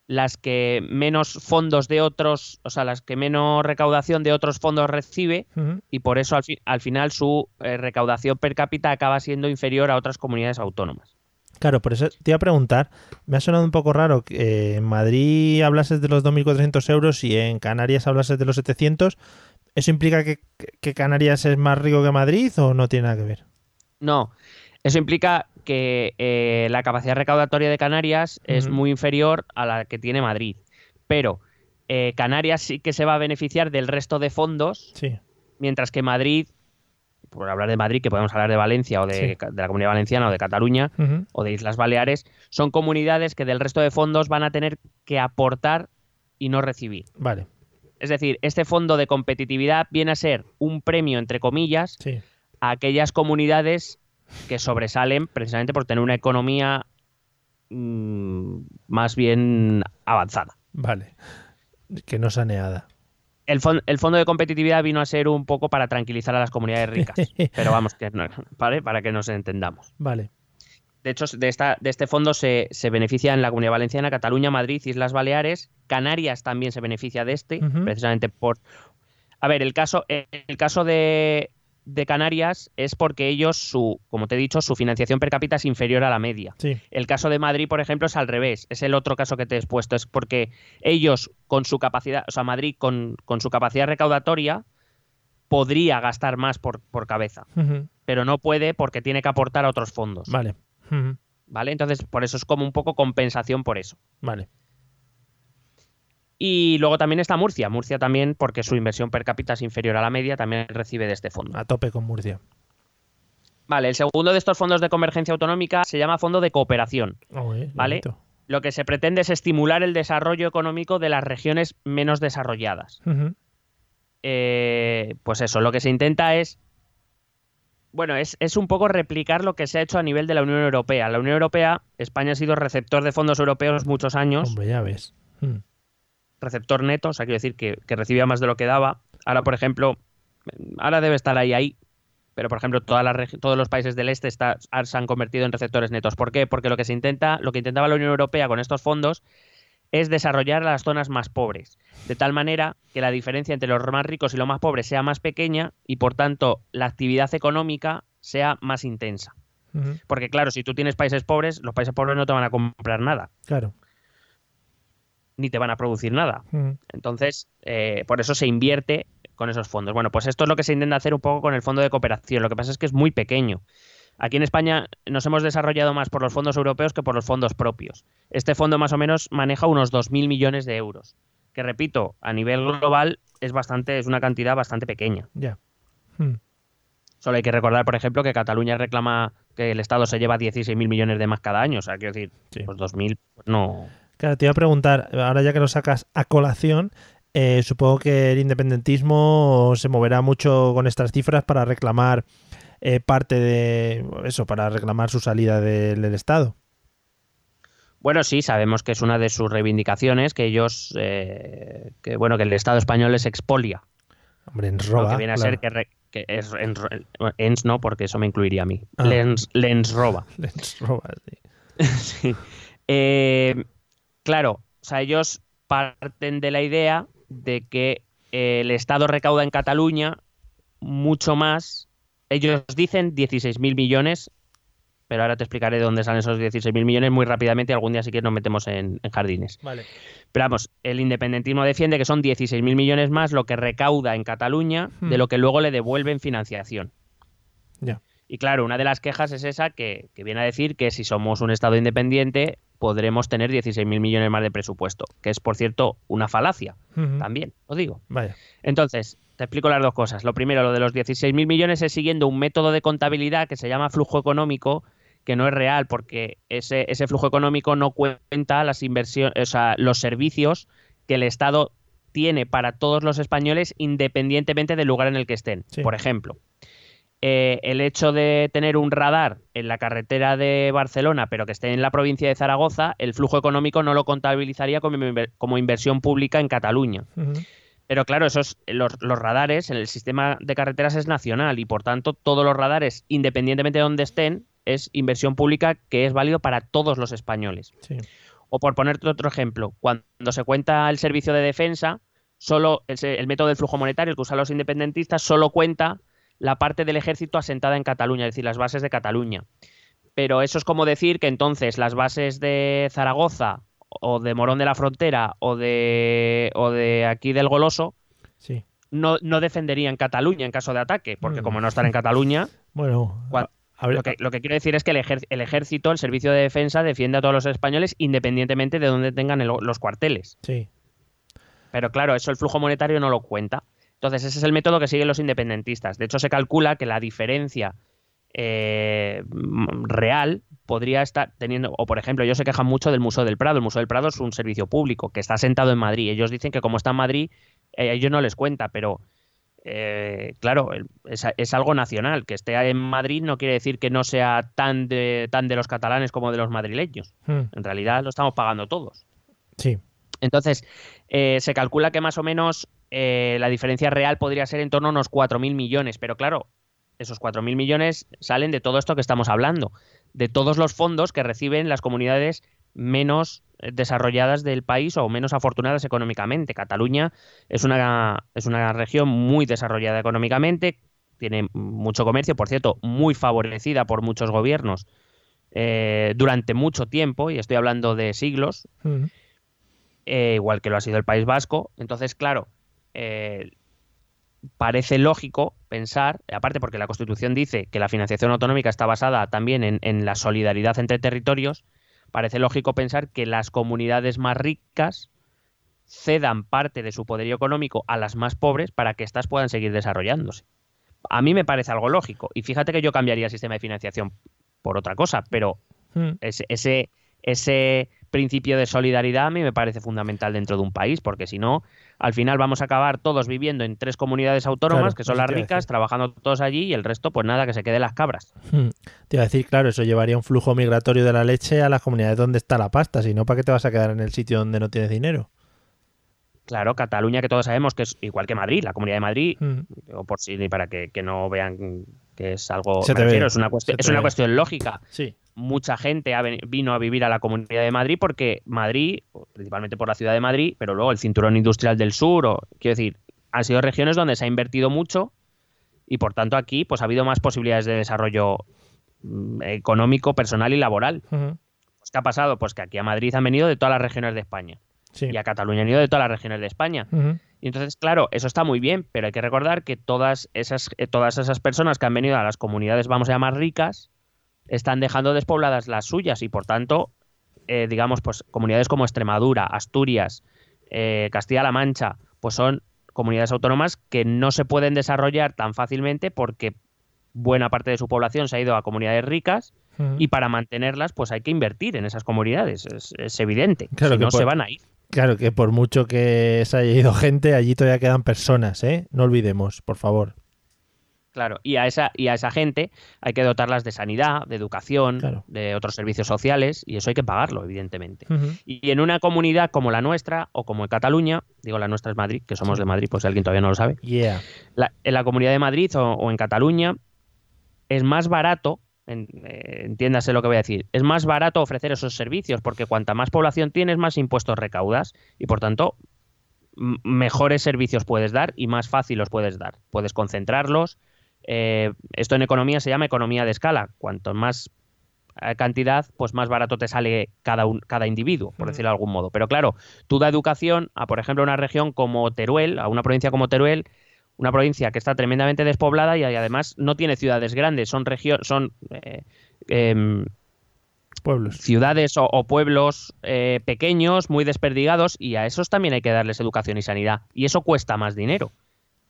Las que menos fondos de otros, o sea, las que menos recaudación de otros fondos recibe y por eso al, fi- al final su eh, recaudación per cápita acaba siendo inferior a otras comunidades autónomas. Claro, por eso te iba a preguntar, me ha sonado un poco raro que eh, en Madrid hablases de los 2.400 euros y en Canarias hablases de los 700. ¿Eso implica que, que Canarias es más rico que Madrid o no tiene nada que ver? No, eso implica que eh, la capacidad recaudatoria de Canarias es muy inferior a la que tiene Madrid. Pero eh, Canarias sí que se va a beneficiar del resto de fondos, Sí. mientras que Madrid, por hablar de Madrid, que podemos hablar de Valencia o de, Sí. de la Comunidad Valenciana o de Cataluña o de Islas Baleares, son comunidades que del resto de fondos van a tener que aportar y no recibir. Vale, Es decir, este fondo de competitividad viene a ser un premio, entre comillas, sí. a aquellas comunidades que sobresalen precisamente por tener una economía mm, más bien avanzada. Vale. Que no saneada. El, el fondo de competitividad vino a ser un poco para tranquilizar a las comunidades ricas, pero vamos, que no- ¿vale? para que nos entendamos. Vale. De hecho, de, esta, de este fondo se, se beneficia en la Comunidad Valenciana, Cataluña, Madrid, Islas Baleares, Canarias también se beneficia de este, precisamente por... A ver, el caso, el caso de, de Canarias es porque ellos, su, como te he dicho, su financiación per cápita es inferior a la media. Sí. El caso de Madrid, por ejemplo, es al revés. Es el otro caso que te he expuesto. Es porque ellos, con su capacidad, o sea, Madrid, con, con su capacidad recaudatoria, podría gastar más por, por cabeza, pero no puede porque tiene que aportar a otros fondos. Vale. ¿Vale? Entonces, por eso es como un poco compensación por eso. Vale. Y luego también está Murcia. Murcia también, porque su inversión per cápita es inferior a la media, también recibe de este fondo. A tope con Murcia. Vale, el segundo de estos fondos de convergencia autonómica se llama Fondo de Cooperación. Uy, Vale. bonito. Lo que se pretende es estimular el desarrollo económico de las regiones menos desarrolladas. Eh, pues eso, lo que se intenta es. Bueno, es, es un poco replicar lo que se ha hecho a nivel de la Unión Europea. La Unión Europea, España ha sido receptor de fondos europeos muchos años, Hombre, ya ves. Mm. Receptor neto, o sea, quiero decir que, que recibía más de lo que daba. Ahora, por ejemplo, ahora debe estar ahí, ahí, pero por ejemplo, todas las regi- todos los países del este está- se han convertido en receptores netos. ¿Por qué? Porque lo que se intenta, lo que intentaba la Unión Europea con estos fondos es desarrollar las zonas más pobres, de tal manera que la diferencia entre los más ricos y los más pobres sea más pequeña y por tanto la actividad económica sea más intensa. Porque claro, si tú tienes países pobres, los países pobres no te van a comprar nada, Claro. Ni te van a producir nada. Ujú, Entonces, eh, por eso se invierte con esos fondos. Bueno, pues esto es lo que se intenta hacer un poco con el fondo de cooperación. Lo que pasa es que es muy pequeño. Aquí en España nos hemos desarrollado más por los fondos europeos que por los fondos propios. Este fondo más o menos maneja unos 2.000 millones de euros, que repito, a nivel global es bastante, es una cantidad bastante pequeña. Ya. Mm, Solo hay que recordar, por ejemplo, que Cataluña reclama que el Estado se lleva 16.000 millones de más cada año. O sea, quiero decir, Sí. pues 2.000 pues no. Claro, te iba a preguntar, ahora ya que lo sacas a colación, eh, supongo que el independentismo se moverá mucho con estas cifras para reclamar eh, parte de eso, para reclamar su salida del, del Estado. Bueno, sí, sabemos que es una de sus reivindicaciones que ellos, eh, que bueno, que el Estado español les expolia. Hombre, en Lo roba. que viene a claro. ser que, re- que es en- ens no, porque eso me incluiría a mí. Ah. Lens, lens roba. Les roba, sí. Sí. Eh, claro, o sea, ellos parten de la idea de que eh, el Estado recauda en Cataluña mucho más. Ellos dicen 16.000 millones, pero ahora te explicaré de dónde salen esos 16.000 millones muy rápidamente y algún día sí que nos metemos en, en jardines. Vale. Pero vamos, el independentismo defiende que son 16.000 millones más lo que recauda en Cataluña Hmm. de lo que luego le devuelven financiación. Ya. Y claro, una de las quejas es esa que, que viene a decir que si somos un Estado independiente podremos tener 16.000 millones más de presupuesto, que es, por cierto, una falacia también, os digo. Vaya. Entonces, te explico las dos cosas. Lo primero, lo de los 16.000 millones es siguiendo un método de contabilidad que se llama flujo económico, que no es real porque ese, ese flujo económico no cuenta las inversiones, o sea, los servicios que el Estado tiene para todos los españoles independientemente del lugar en el que estén. Sí. Por ejemplo, eh, el hecho de tener un radar en la carretera de Barcelona, pero que esté en la provincia de Zaragoza, el flujo económico no lo contabilizaría como, inver- como inversión pública en Cataluña. Pero claro, esos, los, los radares en el sistema de carreteras es nacional y por tanto todos los radares, independientemente de dónde estén, es inversión pública que es válido para todos los españoles. Sí. O por ponerte otro ejemplo, cuando se cuenta el servicio de defensa, solo el, método del flujo monetario, el que usan los independentistas, solo cuenta la parte del ejército asentada en Cataluña, es decir, las bases de Cataluña. Pero eso es como decir que entonces las bases de Zaragoza o de Morón de la Frontera o de, o de aquí del Goloso Sí. no, no defenderían Cataluña en caso de ataque, porque Mm. como no están en Cataluña, Bueno, Cuan- a ver, lo que, lo que quiero decir es que el, ejer- el ejército, el servicio de defensa, defiende a todos los españoles independientemente de dónde tengan el- los cuarteles. sí. Pero claro, eso el flujo monetario no lo cuenta. Entonces, ese es el método que siguen los independentistas. De hecho, se calcula que la diferencia eh, real podría estar teniendo, o por ejemplo, ellos se quejan mucho del Museo del Prado. El Museo del Prado es un servicio público que está sentado en Madrid. Ellos dicen que como está en Madrid, eh, a ellos no les cuenta, pero eh, claro, es, es algo nacional. Que esté en Madrid no quiere decir que no sea tan de, tan de los catalanes como de los madrileños. Mm, En realidad lo estamos pagando todos. Sí. Entonces, eh, se calcula que más o menos eh, la diferencia real podría ser en torno a unos 4.000 millones, pero claro, esos 4.000 millones salen de todo esto que estamos hablando, de todos los fondos que reciben las comunidades menos eh, desarrolladas del país o menos afortunadas económicamente. Cataluña es una, es una región muy desarrollada económicamente, tiene mucho comercio, por cierto, muy favorecida por muchos gobiernos eh, durante mucho tiempo, y estoy hablando de siglos, eh, igual que lo ha sido el País Vasco. Entonces, claro, eh, parece lógico pensar, aparte porque la Constitución dice que la financiación autonómica está basada también en, en la solidaridad entre territorios, parece lógico pensar que las comunidades más ricas cedan parte de su poderío económico a las más pobres para que éstas puedan seguir desarrollándose. A mí me parece algo lógico. Y fíjate que yo cambiaría el sistema de financiación por otra cosa, pero mm. ese, ese, ese principio de solidaridad a mí me parece fundamental dentro de un país, porque si no, al final vamos a acabar todos viviendo en tres comunidades autónomas, Claro, que son las ricas, trabajando todos allí, y el resto, pues nada, que se quede las cabras. Hmm. Te iba a decir, claro, eso llevaría un flujo migratorio de la leche a las comunidades donde está la pasta, si no, ¿para qué te vas a quedar en el sitio donde no tienes dinero? Claro, Cataluña, que todos sabemos que es igual que Madrid, la Comunidad de Madrid, Hmm. o por si para que, que no vean que es algo, Se te ve, refiero, es una cuestión, es una ve. cuestión lógica. Sí. mucha gente ha vino a vivir a la Comunidad de Madrid porque Madrid, principalmente por la ciudad de Madrid, pero luego el cinturón industrial del sur, o, quiero decir, han sido regiones donde se ha invertido mucho y por tanto aquí pues ha habido más posibilidades de desarrollo mm, económico, personal y laboral. Pues, ¿Qué ha pasado? Pues que aquí a Madrid han venido de todas las regiones de España Sí. y a Cataluña han venido de todas las regiones de España. Y entonces, claro, eso está muy bien, pero hay que recordar que todas esas, eh, todas esas personas que han venido a las comunidades, vamos a llamar ricas, están dejando despobladas las suyas y por tanto, eh, digamos, pues comunidades como Extremadura, Asturias, eh, Castilla-La Mancha, pues son comunidades autónomas que no se pueden desarrollar tan fácilmente porque buena parte de su población se ha ido a comunidades ricas y para mantenerlas pues hay que invertir en esas comunidades, es, es evidente, Claro si que no por- se van a ir. Claro que por mucho que se haya ido gente, allí todavía quedan personas, ¿eh? No olvidemos, por favor. Claro, y a esa, y a esa gente hay que dotarlas de sanidad, de educación, Claro. de otros servicios sociales, y eso hay que pagarlo, evidentemente. Y en una comunidad como la nuestra, o como en Cataluña, digo la nuestra es Madrid, que somos de Madrid, pues si alguien todavía no lo sabe, Yeah. la- en la comunidad de Madrid o, o en Cataluña es más barato, en- eh, entiéndase lo que voy a decir, es más barato ofrecer esos servicios, porque cuanta más población tienes, más impuestos recaudas, y por tanto, mejores servicios puedes dar y más fácil los puedes dar. Puedes concentrarlos. eh, esto en economía se llama economía de escala. Cuanto más eh, cantidad, pues más barato te sale cada, un, cada individuo, por Ujú. decirlo de algún modo. Pero claro, tú da educación a, por ejemplo, una región como Teruel, a una provincia como Teruel, una provincia que está tremendamente despoblada y además no tiene ciudades grandes, son regiones, son eh, em, Pueblos. ciudades o, o pueblos eh, pequeños, muy desperdigados, y a esos también hay que darles educación y sanidad. Y eso cuesta más dinero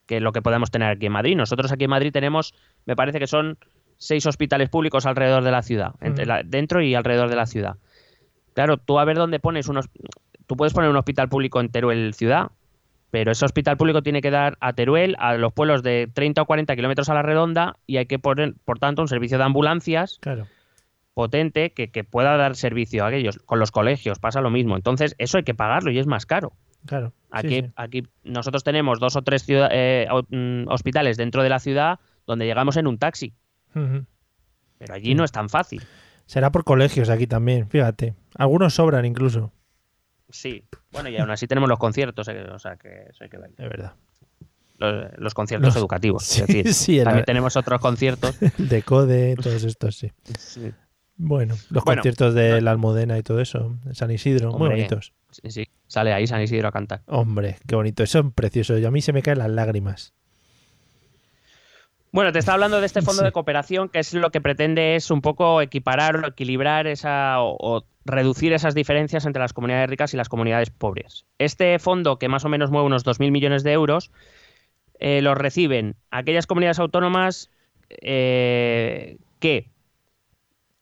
que lo que podemos tener aquí en Madrid. Nosotros aquí en Madrid tenemos, me parece que son seis hospitales públicos alrededor de la ciudad, entre Ujú. la- dentro y alrededor de la ciudad. Claro, tú a ver dónde pones unos... Tú puedes poner un hospital público en Teruel ciudad, pero ese hospital público tiene que dar a Teruel, a los pueblos de 30 o 40 kilómetros a la redonda, y hay que poner, por tanto, un servicio de ambulancias Claro. potente que, que pueda dar servicio a aquellos. Con los colegios pasa lo mismo. Entonces, eso hay que pagarlo y es más caro. Claro. Aquí, sí. aquí nosotros tenemos dos o tres ciudad- eh, mm, hospitales dentro de la ciudad donde llegamos en un taxi, pero allí no es tan fácil. Será por colegios aquí también, fíjate. Algunos sobran incluso, Sí. Bueno, y aún así tenemos los conciertos, eh, o sea que eso hay que ver. de verdad. Los, los conciertos Los- educativos. Sí, es decir, sí, la- también tenemos otros conciertos. De Code, todos estos, sí. Sí, Bueno, los Bueno. conciertos de la Almudena y todo eso, San Isidro, muy bonitos. sí, sí. Sale ahí San Isidro a cantar. Hombre, qué bonito, eso es precioso. Y a mí se me caen las lágrimas. Bueno, te está hablando de este fondo Sí. de cooperación que es lo que pretende es un poco equiparar o equilibrar esa o, o reducir esas diferencias entre las comunidades ricas y las comunidades pobres. Este fondo, que más o menos mueve unos 2.000 millones de euros, eh, los reciben aquellas comunidades autónomas eh, que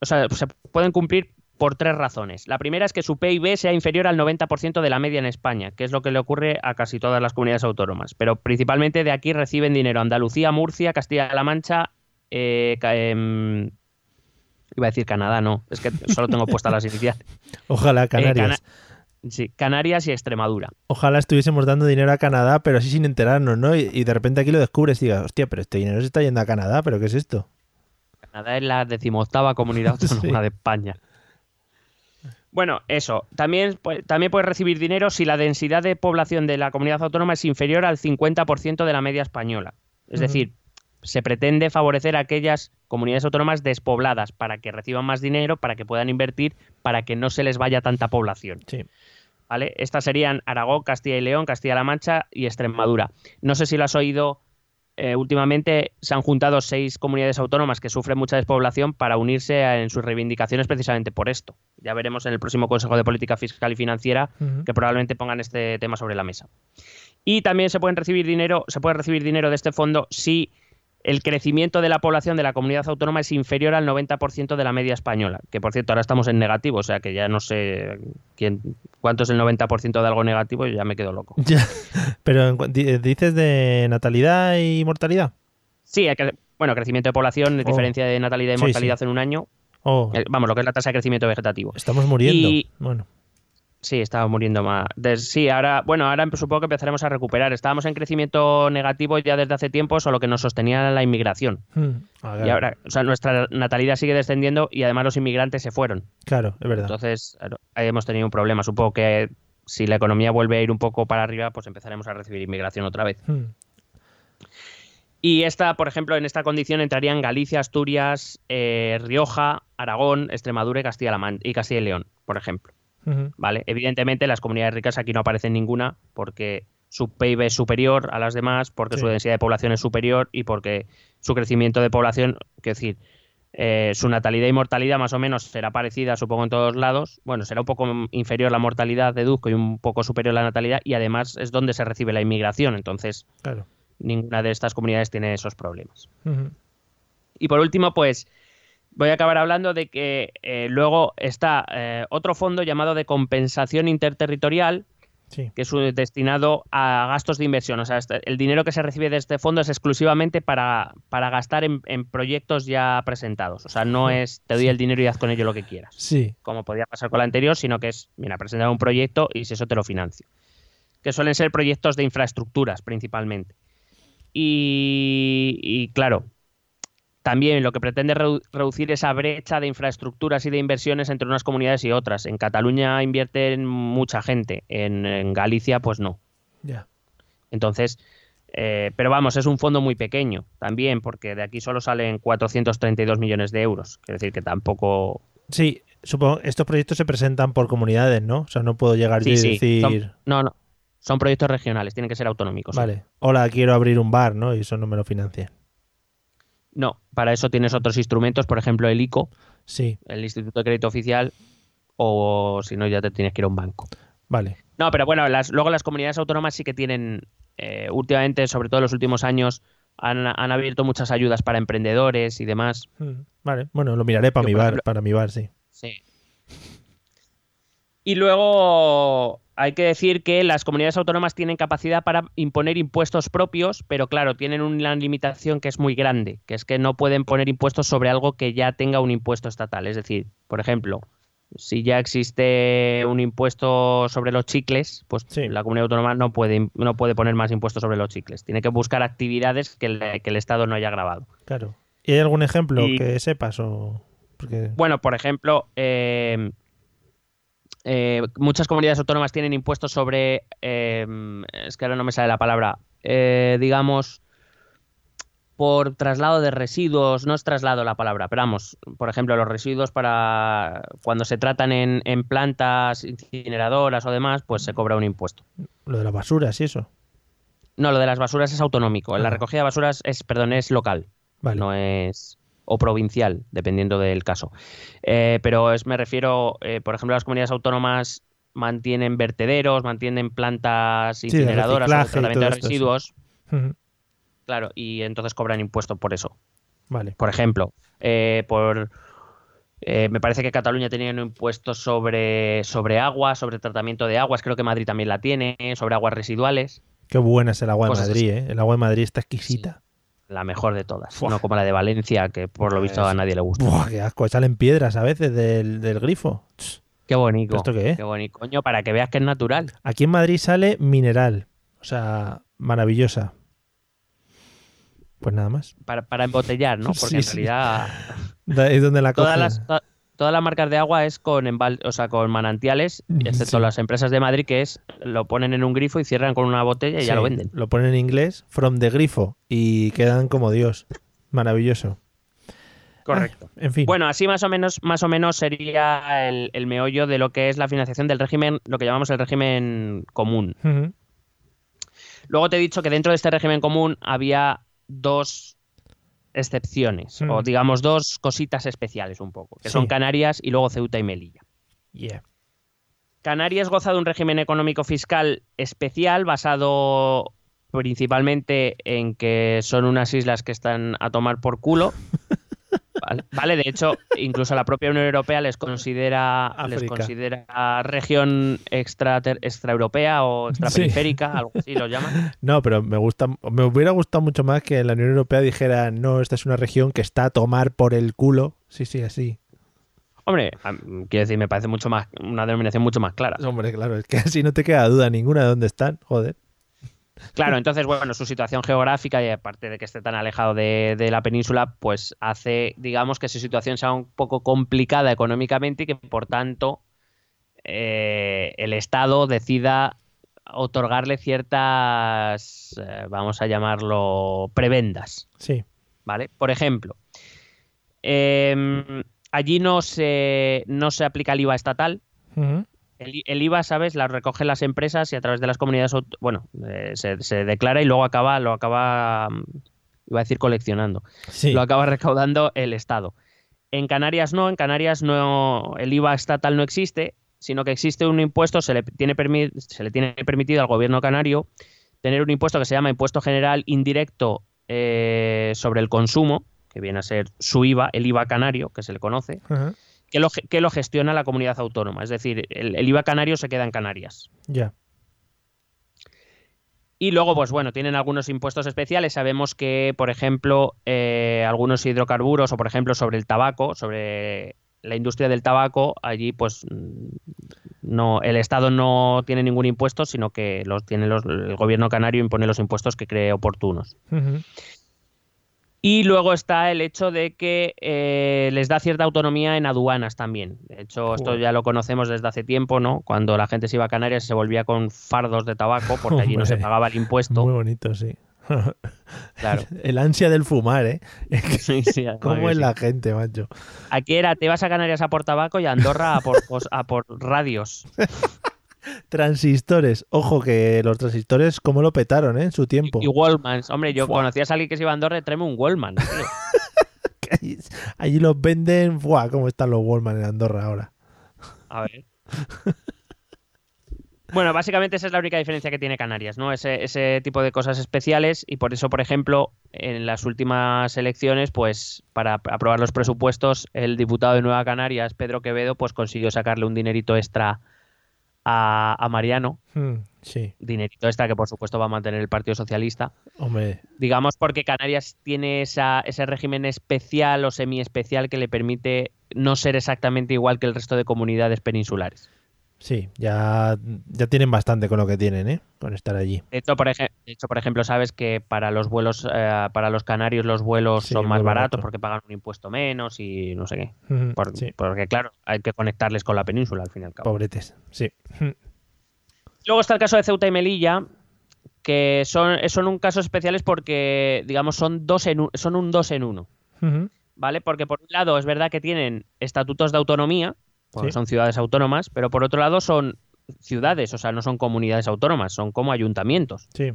o sea, se pueden cumplir por tres razones. La primera es que su PIB sea inferior al 90% de la media en España, que es lo que le ocurre a casi todas las comunidades autónomas. Pero principalmente de aquí reciben dinero Andalucía, Murcia, Castilla-La Mancha, eh, em, iba a decir Canadá, no, es que solo tengo puestas las iniciales. Ojalá Eh, Canarias. Cana- sí, Canarias y Extremadura. Ojalá estuviésemos dando dinero a Canadá, pero así sin enterarnos, ¿no? Y, y de repente aquí lo descubres y digas, hostia, pero este dinero se está yendo a Canadá, ¿pero qué es esto? Canadá es la decimoctava comunidad autónoma Sí. de España. Bueno, eso. También, pu- también puedes recibir dinero si la densidad de población de la comunidad autónoma es inferior al 50% de la media española. Es decir, se pretende favorecer a aquellas comunidades autónomas despobladas para que reciban más dinero, para que puedan invertir, para que no se les vaya tanta población. Sí. ¿vale? Estas serían Aragón, Castilla y León, Castilla-La Mancha y Extremadura. No sé si lo has oído. Eh, últimamente se han juntado seis comunidades autónomas que sufren mucha despoblación para unirse a- en sus reivindicaciones precisamente por esto. Ya veremos en el próximo Consejo de Política Fiscal y Financiera que probablemente pongan este tema sobre la mesa. Y también se pueden recibir dinero, se puede recibir dinero de este fondo si el crecimiento de la población de la comunidad autónoma es inferior al 90% de la media española, que por cierto ahora estamos en negativo, o sea que ya no sé quién cuánto es el 90% de algo negativo y ya me quedo loco. Ya. Pero di- dices de natalidad y mortalidad. Sí, hay que- bueno, crecimiento de población, Oh. diferencia de natalidad y Sí, mortalidad en un año, Oh, eh, vamos, lo que es la tasa de crecimiento vegetativo. estamos muriendo. y- Bueno, Sí, estaba muriendo más. Des- sí, ahora, bueno, ahora supongo que empezaremos a recuperar. Estábamos en crecimiento negativo ya desde hace tiempo, solo que nos sostenía la inmigración. Hmm. Ah, Y ahora, o sea, nuestra natalidad sigue descendiendo y además los inmigrantes se fueron. Claro, es verdad. Entonces, ahí hemos tenido un problema. Supongo que si la economía vuelve a ir un poco para arriba, pues empezaremos a recibir inmigración otra vez. Hmm. Y esta, por ejemplo, en esta condición entrarían Galicia, Asturias, eh, Rioja, Aragón, Extremadura y Castilla, y Castilla y León, por ejemplo. ¿Vale? Evidentemente, las comunidades ricas aquí no aparecen ninguna porque su PIB es superior a las demás, porque su densidad de población es superior y porque su crecimiento de población, quiero decir, eh, su natalidad y mortalidad más o menos será parecida, supongo, en todos lados. Bueno, será un poco inferior la mortalidad, deduzco, y un poco superior la natalidad, y además es donde se recibe la inmigración. Entonces, ninguna de estas comunidades tiene esos problemas. Y por último, pues voy a acabar hablando de que eh, luego está eh, otro fondo llamado de compensación interterritorial, que es destinado a gastos de inversión. O sea, este, el dinero que se recibe de este fondo es exclusivamente para, para gastar en, proyectos ya presentados. O sea, no es te doy el dinero y haz con ello lo que quieras. Sí. Como podía pasar con la anterior, sino que es, mira, presentar un proyecto y si eso te lo financio. Que suelen ser proyectos de infraestructuras principalmente. Y, y claro, también lo que pretende reducir esa brecha de infraestructuras y de inversiones entre unas comunidades y otras. En Cataluña invierten mucha gente, en, Galicia pues no. Ya. Entonces, eh, pero vamos, es un fondo muy pequeño también, porque de aquí solo salen 432 millones de euros. Quiere decir que tampoco... Sí, supongo estos proyectos se presentan por comunidades, ¿no? O sea, no puedo llegar y decir... no, no. Son proyectos regionales, tienen que ser autonómicos. Vale. Hola, quiero abrir un bar, ¿no? Y eso no me lo financian. No, para eso tienes otros instrumentos, por ejemplo el ICO, sí. el Instituto de Crédito Oficial, o si no ya te tienes que ir a un banco. Vale. No, pero bueno, las, luego las comunidades autónomas sí que tienen, eh, últimamente, sobre todo en los últimos años, han, abierto muchas ayudas para emprendedores y demás. Hmm, vale, bueno, lo miraré para mi bar, para mi bar, sí. Sí. Y luego hay que decir que las comunidades autónomas tienen capacidad para imponer impuestos propios, pero claro, tienen una limitación que es muy grande, que es que no pueden poner impuestos sobre algo que ya tenga un impuesto estatal. Es decir, por ejemplo, si ya existe un impuesto sobre los chicles, pues la comunidad autónoma no puede, no puede poner más impuestos sobre los chicles. Tiene que buscar actividades que el, Estado no haya grabado. Claro. ¿Y hay algún ejemplo que sepas? O... Bueno, por ejemplo, eh, eh, muchas comunidades autónomas tienen impuestos sobre, eh, es que ahora no me sale la palabra, eh, digamos, por traslado de residuos, no es traslado la palabra, pero vamos, por ejemplo, los residuos para cuando se tratan en, plantas incineradoras o demás, pues se cobra un impuesto. Lo de las basuras y eso. No, lo de las basuras es autonómico. La ah. recogida de basuras es, perdón, es local. No es o provincial, dependiendo del caso. Eh, pero es, me refiero, eh, por ejemplo, las comunidades autónomas mantienen vertederos, mantienen plantas incineradoras o tratamiento de residuos. Claro, y entonces cobran impuestos por eso. Vale. Por ejemplo, eh, por me parece que Cataluña tenía un impuesto sobre, sobre agua, sobre tratamiento de aguas, creo que Madrid también la tiene, sobre aguas residuales. Qué buena es el agua de Madrid, ¿eh? El agua de Madrid está exquisita la mejor de todas. No como la de Valencia, que por lo visto a nadie le gusta. Buah, qué asco. Salen piedras a veces del, grifo. Qué bonito. ¿Esto qué es? Qué bonito, coño, para que veas que es natural. Aquí en Madrid sale mineral. O sea, maravillosa. Pues nada más. Para, embotellar, ¿no? Porque en realidad. Es donde la todas las, todas las marcas de agua es con o sea, con manantiales, excepto las empresas de Madrid que es lo ponen en un grifo y cierran con una botella y ya lo venden. Lo ponen en inglés, from the grifo, y quedan como Dios. Maravilloso. Correcto. en fin. Bueno, así más o menos, más o menos sería el, meollo de lo que es la financiación del régimen, lo que llamamos el régimen común. Luego te he dicho que dentro de este régimen común había dos excepciones, o hmm. digamos dos cositas especiales un poco, que son Canarias y luego Ceuta y Melilla. Canarias goza de un régimen económico fiscal especial basado principalmente en que son unas islas que están a tomar por culo. Vale, de hecho, incluso la propia Unión Europea les considera, les considera región extra, extraeuropea o extraperiférica, algo así lo llaman. No, pero me gusta, me hubiera gustado mucho más que la Unión Europea dijera, no, esta es una región que está a tomar por el culo. Sí, sí, así. Hombre, quiero decir, me parece mucho más, una denominación mucho más clara. Hombre, claro, es que así no te queda duda ninguna de dónde están, joder. Claro, entonces, bueno, su situación geográfica y aparte de que esté tan alejado de, la península, pues hace, digamos, que su situación sea un poco complicada económicamente y que, por tanto, eh, el Estado decida otorgarle ciertas, eh, vamos a llamarlo, prebendas. Sí. ¿Vale? Por ejemplo, em, allí no se, no se aplica el IVA estatal. El, IVA, ¿sabes? La recogen las empresas y a través de las comunidades, bueno, eh, se, se declara y luego acaba, lo acaba, mm, iba a decir coleccionando, Sí. lo acaba recaudando el Estado. En Canarias no, en Canarias no, el IVA estatal no existe, sino que existe un impuesto, se le tiene, permi- se le tiene permitido al gobierno canario tener un impuesto que se llama Impuesto General Indirecto eh, sobre el consumo, que viene a ser su IVA, el IVA canario, que se le conoce. Que lo, que lo gestiona la comunidad autónoma. Es decir, el, el IVA canario se queda en Canarias. Ya. Y luego, pues bueno, tienen algunos impuestos especiales. Sabemos que, por ejemplo, eh, algunos hidrocarburos o, por ejemplo, sobre el tabaco, sobre la industria del tabaco, allí pues mm, no, el Estado no tiene ningún impuesto, sino que los tiene los, el gobierno canario impone los impuestos que cree oportunos. Ujú. Y luego está el hecho de que eh, les da cierta autonomía en aduanas también. De hecho, esto ya lo conocemos desde hace tiempo, ¿no? Cuando la gente se iba a Canarias se volvía con fardos de tabaco porque allí no se pagaba el impuesto. Muy bonito, sí. Claro. El ansia del fumar, ¿eh? Sí, sí, ¿Cómo es sí. la gente, macho? Aquí era, te vas a Canarias a por tabaco y a Andorra a por, a por radios. Transistores. Ojo que los transistores, ¿cómo lo petaron, eh? En su tiempo. Y Wallmans. Hombre, yo Fua. conocías a alguien que se iba a Andorra, tráeme un Wallman. allí, allí los venden. ¡Buah! ¿Cómo están los Wallman en Andorra ahora? A ver. Bueno, básicamente esa es la única diferencia que tiene Canarias, ¿no? Ese, ese tipo de cosas especiales y por eso, por ejemplo, en las últimas elecciones, pues para ap- aprobar los presupuestos, el diputado de Nueva Canarias, Pedro Quevedo, pues consiguió sacarle un dinerito extra a, a Mariano, Hmm, sí, dinerito extra que por supuesto va a mantener el Partido Socialista, hombre. digamos porque Canarias tiene esa, ese régimen especial o semi-especial que le permite no ser exactamente igual que el resto de comunidades peninsulares. Sí, ya, ya tienen bastante con lo que tienen, ¿eh? Con estar allí. De hecho, por, de hecho, por ejemplo, sabes que para los vuelos, eh, para los canarios los vuelos Sí, son más barato. baratos porque pagan un impuesto menos y no sé qué. Ujú, Por- sí, Porque claro, hay que conectarles con la península al fin y al cabo. pobretes. Sí. Luego está el caso de Ceuta y Melilla, que son, son un caso especiales porque, digamos, son, dos en un, son un dos en uno. ¿Vale? Porque por un lado es verdad que tienen estatutos de autonomía, porque Sí. son ciudades autónomas, pero por otro lado son ciudades, o sea, no son comunidades autónomas, son como ayuntamientos. Sí.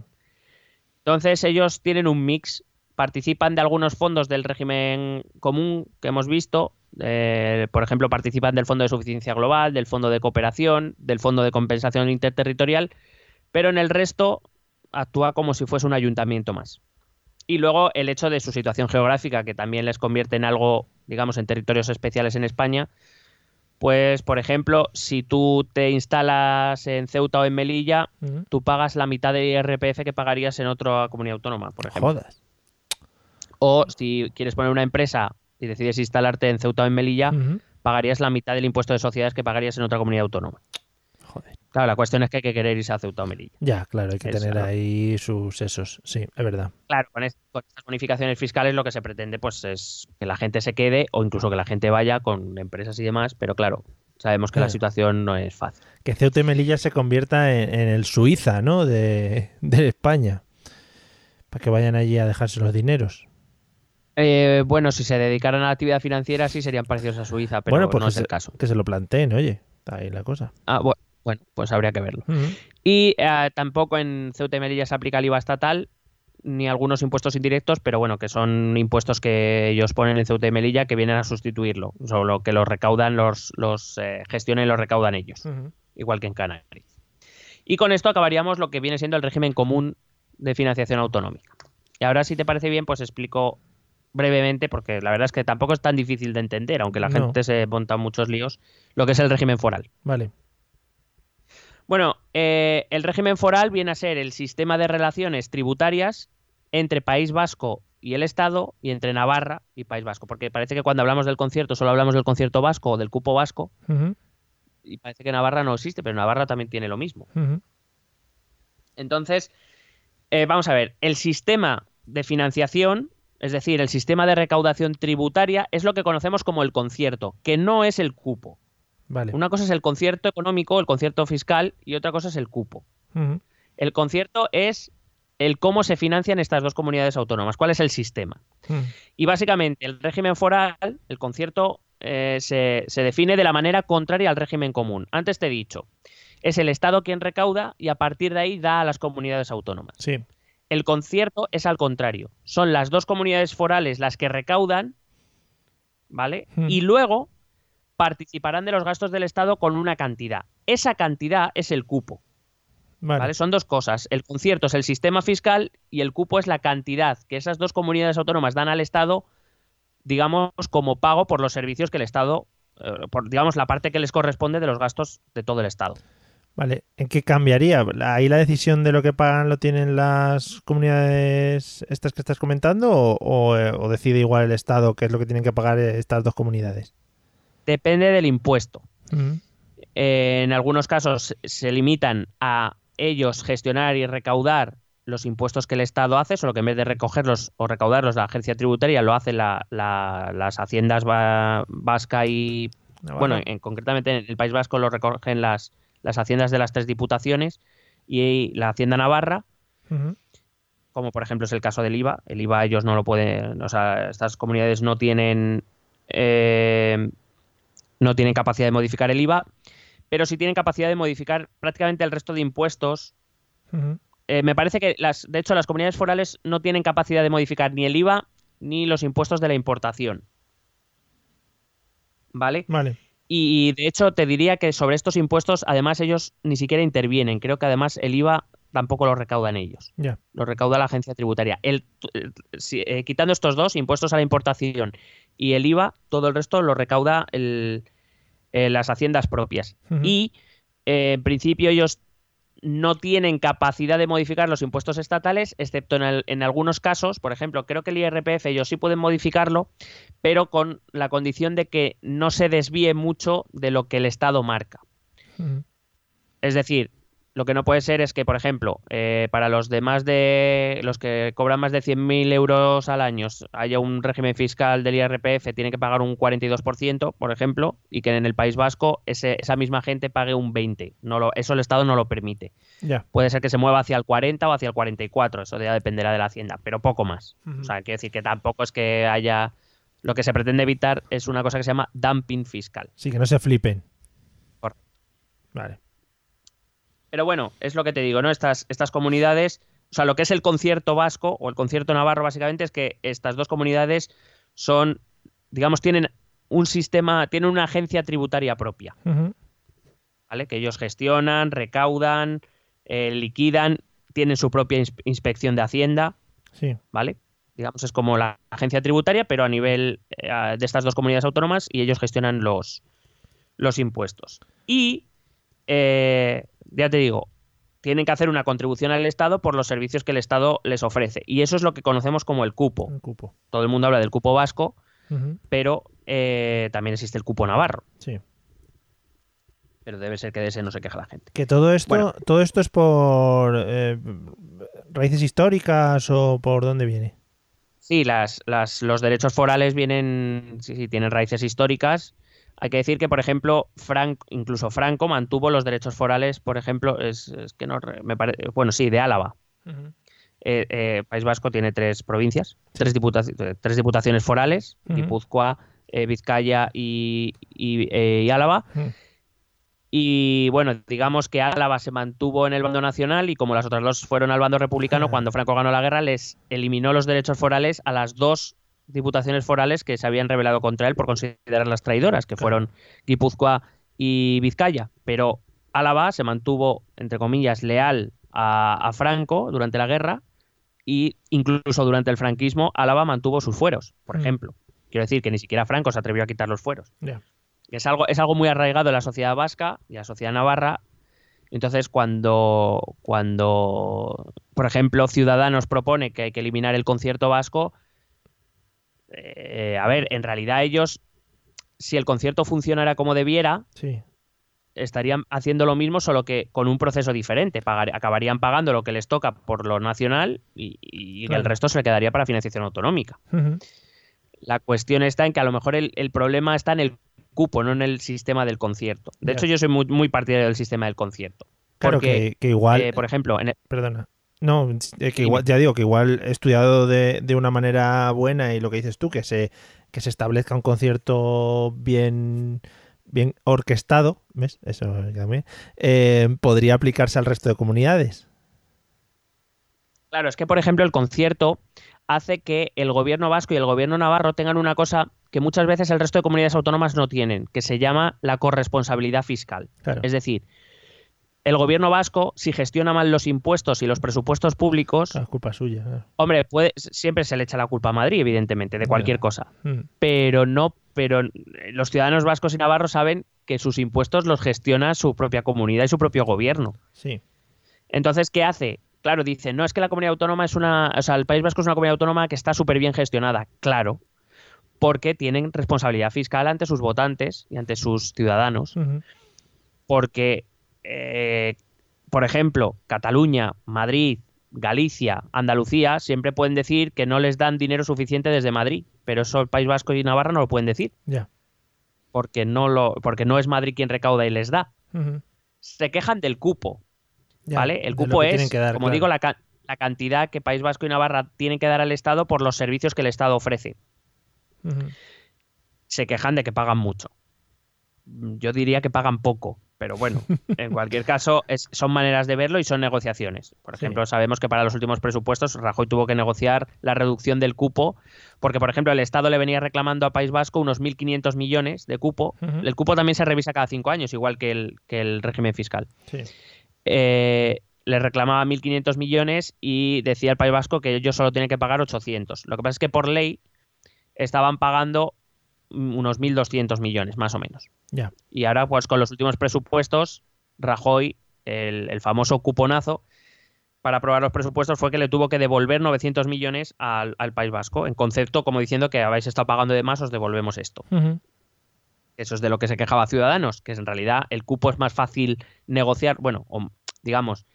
Entonces ellos tienen un mix, participan de algunos fondos del régimen común que hemos visto, eh, por ejemplo, participan del Fondo de Suficiencia Global, del Fondo de Cooperación, del Fondo de Compensación Interterritorial, pero en el resto actúa como si fuese un ayuntamiento más. Y luego el hecho de su situación geográfica, que también les convierte en algo, digamos, en territorios especiales en España, pues, por ejemplo, si tú te instalas en Ceuta o en Melilla, tú pagas la mitad de IRPF que pagarías en otra comunidad autónoma, por ejemplo. Jodas. O si quieres poner una empresa y decides instalarte en Ceuta o en Melilla, pagarías la mitad del impuesto de sociedades que pagarías en otra comunidad autónoma. Claro, la cuestión es que hay que querer irse a Ceuta o Melilla. Ya, claro, hay que tener ¿no? ahí sus esos. Sí, es verdad. Claro, con, est- con estas bonificaciones fiscales lo que se pretende pues es que la gente se quede o incluso que la gente vaya con empresas y demás, pero claro, sabemos que la situación no es fácil. Que Ceuta y Melilla se convierta en, en el Suiza, ¿no? De, de España. Para que vayan allí a dejarse los dineros. Eh, bueno, si se dedicaran a la actividad financiera sí serían parecidos a Suiza, pero bueno, pues no es se, el caso. que se lo planteen, oye. Está ahí la cosa. Ah, bu- bueno, pues habría que verlo. Y eh, tampoco en Ceuta y Melilla se aplica el IVA estatal ni algunos impuestos indirectos, pero bueno, que son impuestos que ellos ponen en Ceuta y Melilla que vienen a sustituirlo, solo que los recaudan, los, los eh, gestionan y los recaudan ellos, igual que en Canarias. Y con esto acabaríamos lo que viene siendo el régimen común de financiación autonómica. Y ahora, si te parece bien, pues explico brevemente, porque la verdad es que tampoco es tan difícil de entender, aunque la No. gente se monta muchos líos, lo que es el régimen foral. Vale. Bueno, eh, el régimen foral viene a ser el sistema de relaciones tributarias entre País Vasco y el Estado y entre Navarra y País Vasco, porque parece que cuando hablamos del concierto solo hablamos del concierto vasco o del cupo vasco y parece que Navarra no existe, pero Navarra también tiene lo mismo. Entonces, eh, vamos a ver, el sistema de financiación, es decir, el sistema de recaudación tributaria es lo que conocemos como el concierto, que no es el cupo. Vale. Una cosa es el concierto económico, el concierto fiscal, y otra cosa es el cupo. El concierto es el cómo se financian estas dos comunidades autónomas, cuál es el sistema. Y básicamente el régimen foral, el concierto, eh, se, se define de la manera contraria al régimen común. Antes te he dicho, es el Estado quien recauda y a partir de ahí da a las comunidades autónomas. Sí. El concierto es al contrario. Son las dos comunidades forales las que recaudan, ¿vale? Y luego participarán de los gastos del Estado con una cantidad. Esa cantidad es el cupo, Vale. ¿vale? Son dos cosas. El concierto es el sistema fiscal y el cupo es la cantidad que esas dos comunidades autónomas dan al Estado, digamos, como pago por los servicios que el Estado, eh, por, digamos, la parte que les corresponde de los gastos de todo el Estado. Vale, ¿en qué cambiaría? ¿Ahí la decisión de lo que pagan lo tienen las comunidades estas que estás comentando o, o, eh, o decide igual el Estado qué es lo que tienen que pagar estas dos comunidades? Depende del impuesto. Eh, en algunos casos se limitan a ellos gestionar y recaudar los impuestos que el Estado hace, solo que en vez de recogerlos o recaudarlos la agencia tributaria, lo hacen la- la- las haciendas va- vasca y, Navarra. bueno, en- concretamente en el País Vasco lo recogen las, las haciendas de las tres diputaciones y la Hacienda Navarra, como por ejemplo es el caso del IVA. El IVA ellos no lo pueden, o sea, estas comunidades no tienen eh, no tienen capacidad de modificar el IVA, pero sí tienen capacidad de modificar prácticamente el resto de impuestos. Eh, me parece que las, de hecho, las comunidades forales no tienen capacidad de modificar ni el IVA ni los impuestos de la importación. ¿Vale? Vale. Y de hecho te diría que sobre estos impuestos, además ellos ni siquiera intervienen. Creo que además el IVA tampoco lo recaudan ellos Ya. lo recauda la agencia tributaria. El, si- eh, quitando estos dos, impuestos a la importación y el IVA, todo el resto lo recauda el- eh, las haciendas propias. Y eh, en principio ellos no tienen capacidad de modificar los impuestos estatales, excepto en, el- en algunos casos. Por ejemplo, creo que el IRPF ellos sí pueden modificarlo, pero con la condición de que no se desvíe mucho de lo que el Estado marca. Es decir, lo que no puede ser es que, por ejemplo, eh, para los demás de los que cobran más de 100.000 euros al año haya un régimen fiscal del IRPF, tiene que pagar un 42%, por ejemplo, y que en el País Vasco ese- esa misma gente pague un 20%. No lo, eso el Estado no lo permite. Puede ser que se mueva hacia el 40 o hacia el 44, eso ya dependerá de la Hacienda, pero poco más. O sea, quiero decir que tampoco es que haya... Lo que se pretende evitar es una cosa que se llama dumping fiscal. Sí, que no se flipen. Correcto. Vale. Pero bueno, es lo que te digo, ¿no? Estas, estas comunidades, o sea, lo que es el concierto vasco o el concierto navarro, básicamente, es que estas dos comunidades son, digamos, tienen un sistema, tienen una agencia tributaria propia. ¿vale? Que ellos gestionan, recaudan, eh, liquidan, tienen su propia ins- inspección de Hacienda, Sí. ¿vale? Digamos, es como la agencia tributaria, pero a nivel eh, de estas dos comunidades autónomas y ellos gestionan los, los impuestos. Y, eh, ya te digo, tienen que hacer una contribución al Estado por los servicios que el Estado les ofrece. Y eso es lo que conocemos como el cupo. Cupo. Todo el mundo habla del cupo vasco, pero eh, también existe el cupo navarro. Sí. Pero debe ser que de ese no se queja la gente. Que todo esto, Bueno. todo esto es por eh, raíces históricas o por dónde viene. Sí, las, las- los derechos forales vienen, sí, sí, tienen raíces históricas. Hay que decir que, por ejemplo, incluso Franco mantuvo los derechos forales, por ejemplo, es, es que no me parece, bueno, sí, de Álava. Eh, eh, País Vasco tiene tres provincias, tres, diputaci- tres diputaciones forales, Ujú. Guipúzcoa, eh, Vizcaya y, y, y Álava. Y bueno, digamos que Álava se mantuvo en el bando nacional y como las otras dos fueron al bando republicano, cuando Franco ganó la guerra, les eliminó los derechos forales a las dos diputaciones forales que se habían rebelado contra él por considerarlas traidoras, que fueron Guipúzcoa y Vizcaya. Pero Álava se mantuvo, entre comillas, leal a, a Franco durante la guerra y incluso durante el franquismo Álava mantuvo sus fueros, por Mm. ejemplo. Quiero decir que ni siquiera Franco se atrevió a quitar los fueros. Es algo, es algo muy arraigado en la sociedad vasca y la sociedad navarra. Entonces, cuando, cuando, por ejemplo, Ciudadanos propone que hay que eliminar el concierto vasco, eh, a ver, en realidad ellos, si el concierto funcionara como debiera, Sí. estarían haciendo lo mismo, solo que con un proceso diferente. Pagar- acabarían pagando lo que les toca por lo nacional y, y Claro. el resto se le quedaría para financiación autonómica. La cuestión está en que a lo mejor el, el problema está en el cupo, no en el sistema del concierto. De hecho, yo soy muy, muy partidario del sistema del concierto. Claro, Porque, que, que igual. eh, por ejemplo, en el- Perdona. No, eh, que igual, ya digo que igual estudiado de, de una manera buena y lo que dices tú, que se, que se establezca un concierto bien, bien orquestado, ¿ves? Eso también, eh, podría aplicarse al resto de comunidades. Claro, es que, por ejemplo, el concierto hace que el gobierno vasco y el gobierno navarro tengan una cosa que muchas veces el resto de comunidades autónomas no tienen, que se llama la corresponsabilidad fiscal. Claro. Es decir, el gobierno vasco, si gestiona mal los impuestos y los presupuestos públicos, Claro, es culpa suya. claro. hombre, puede, siempre se le echa la culpa a Madrid, evidentemente, de cualquier cosa. Mm, Pero no, pero los ciudadanos vascos y navarros saben que sus impuestos los gestiona su propia comunidad y su propio gobierno. Sí. Entonces, ¿qué hace? Claro, dice, no es que la comunidad autónoma es una, o sea, el País Vasco es una comunidad autónoma que está súper bien gestionada, claro, porque tienen responsabilidad fiscal ante sus votantes y ante sus ciudadanos, porque, eh, por ejemplo, Cataluña, Madrid, Galicia, Andalucía siempre pueden decir que no les dan dinero suficiente desde Madrid, pero eso el País Vasco y Navarra no lo pueden decir, Ya. porque no, lo, porque no es Madrid quien recauda y les da. Se quejan del cupo, ¿Vale? El cupo es, tienen que dar, como claro. digo, la, ca- la cantidad que País Vasco y Navarra tienen que dar al Estado por los servicios que el Estado ofrece. Se quejan de que pagan mucho. Yo diría que pagan poco, pero bueno, en cualquier caso, es- son maneras de verlo y son negociaciones. Por Sí. ejemplo, sabemos que para los últimos presupuestos Rajoy tuvo que negociar la reducción del cupo, porque, por ejemplo, el Estado le venía reclamando a País Vasco unos 1.500 millones de cupo. El cupo también se revisa cada cinco años, igual que el, que el régimen fiscal. Sí. eh, le reclamaba 1.500 millones y decía el País Vasco que ellos solo tienen que pagar 800. Lo que pasa es que por ley estaban pagando unos 1.200 millones, más o menos. Ya. Y ahora, pues con los últimos presupuestos, Rajoy, el, el famoso cuponazo, para aprobar los presupuestos fue que le tuvo que devolver 900 millones al, al País Vasco, en concepto como diciendo que habéis estado pagando de más, os devolvemos esto. Eso es de lo que se quejaba Ciudadanos, que en realidad el cupo es más fácil negociar, bueno, o, digamos,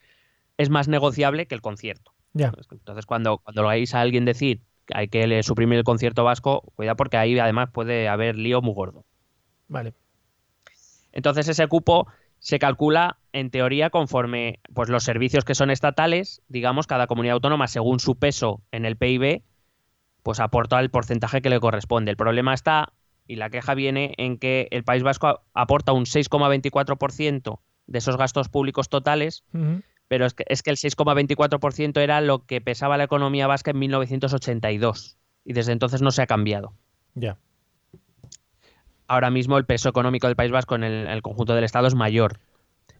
es más negociable que el concierto. Ya. Entonces, cuando, cuando oigáis a alguien decir que hay que suprimir el concierto vasco, cuidado porque ahí además puede haber lío muy gordo. Vale. Entonces, ese cupo se calcula en teoría conforme pues, los servicios que son estatales, digamos, cada comunidad autónoma, según su peso en el PIB, pues aporta el porcentaje que le corresponde. El problema está, y la queja viene, en que el País Vasco aporta un 6,24% de esos gastos públicos totales, pero es que, es que el 6,24% era lo que pesaba la economía vasca en 1982, y desde entonces no se ha cambiado Ya. Ahora mismo el peso económico del País Vasco en el, en el conjunto del Estado es mayor.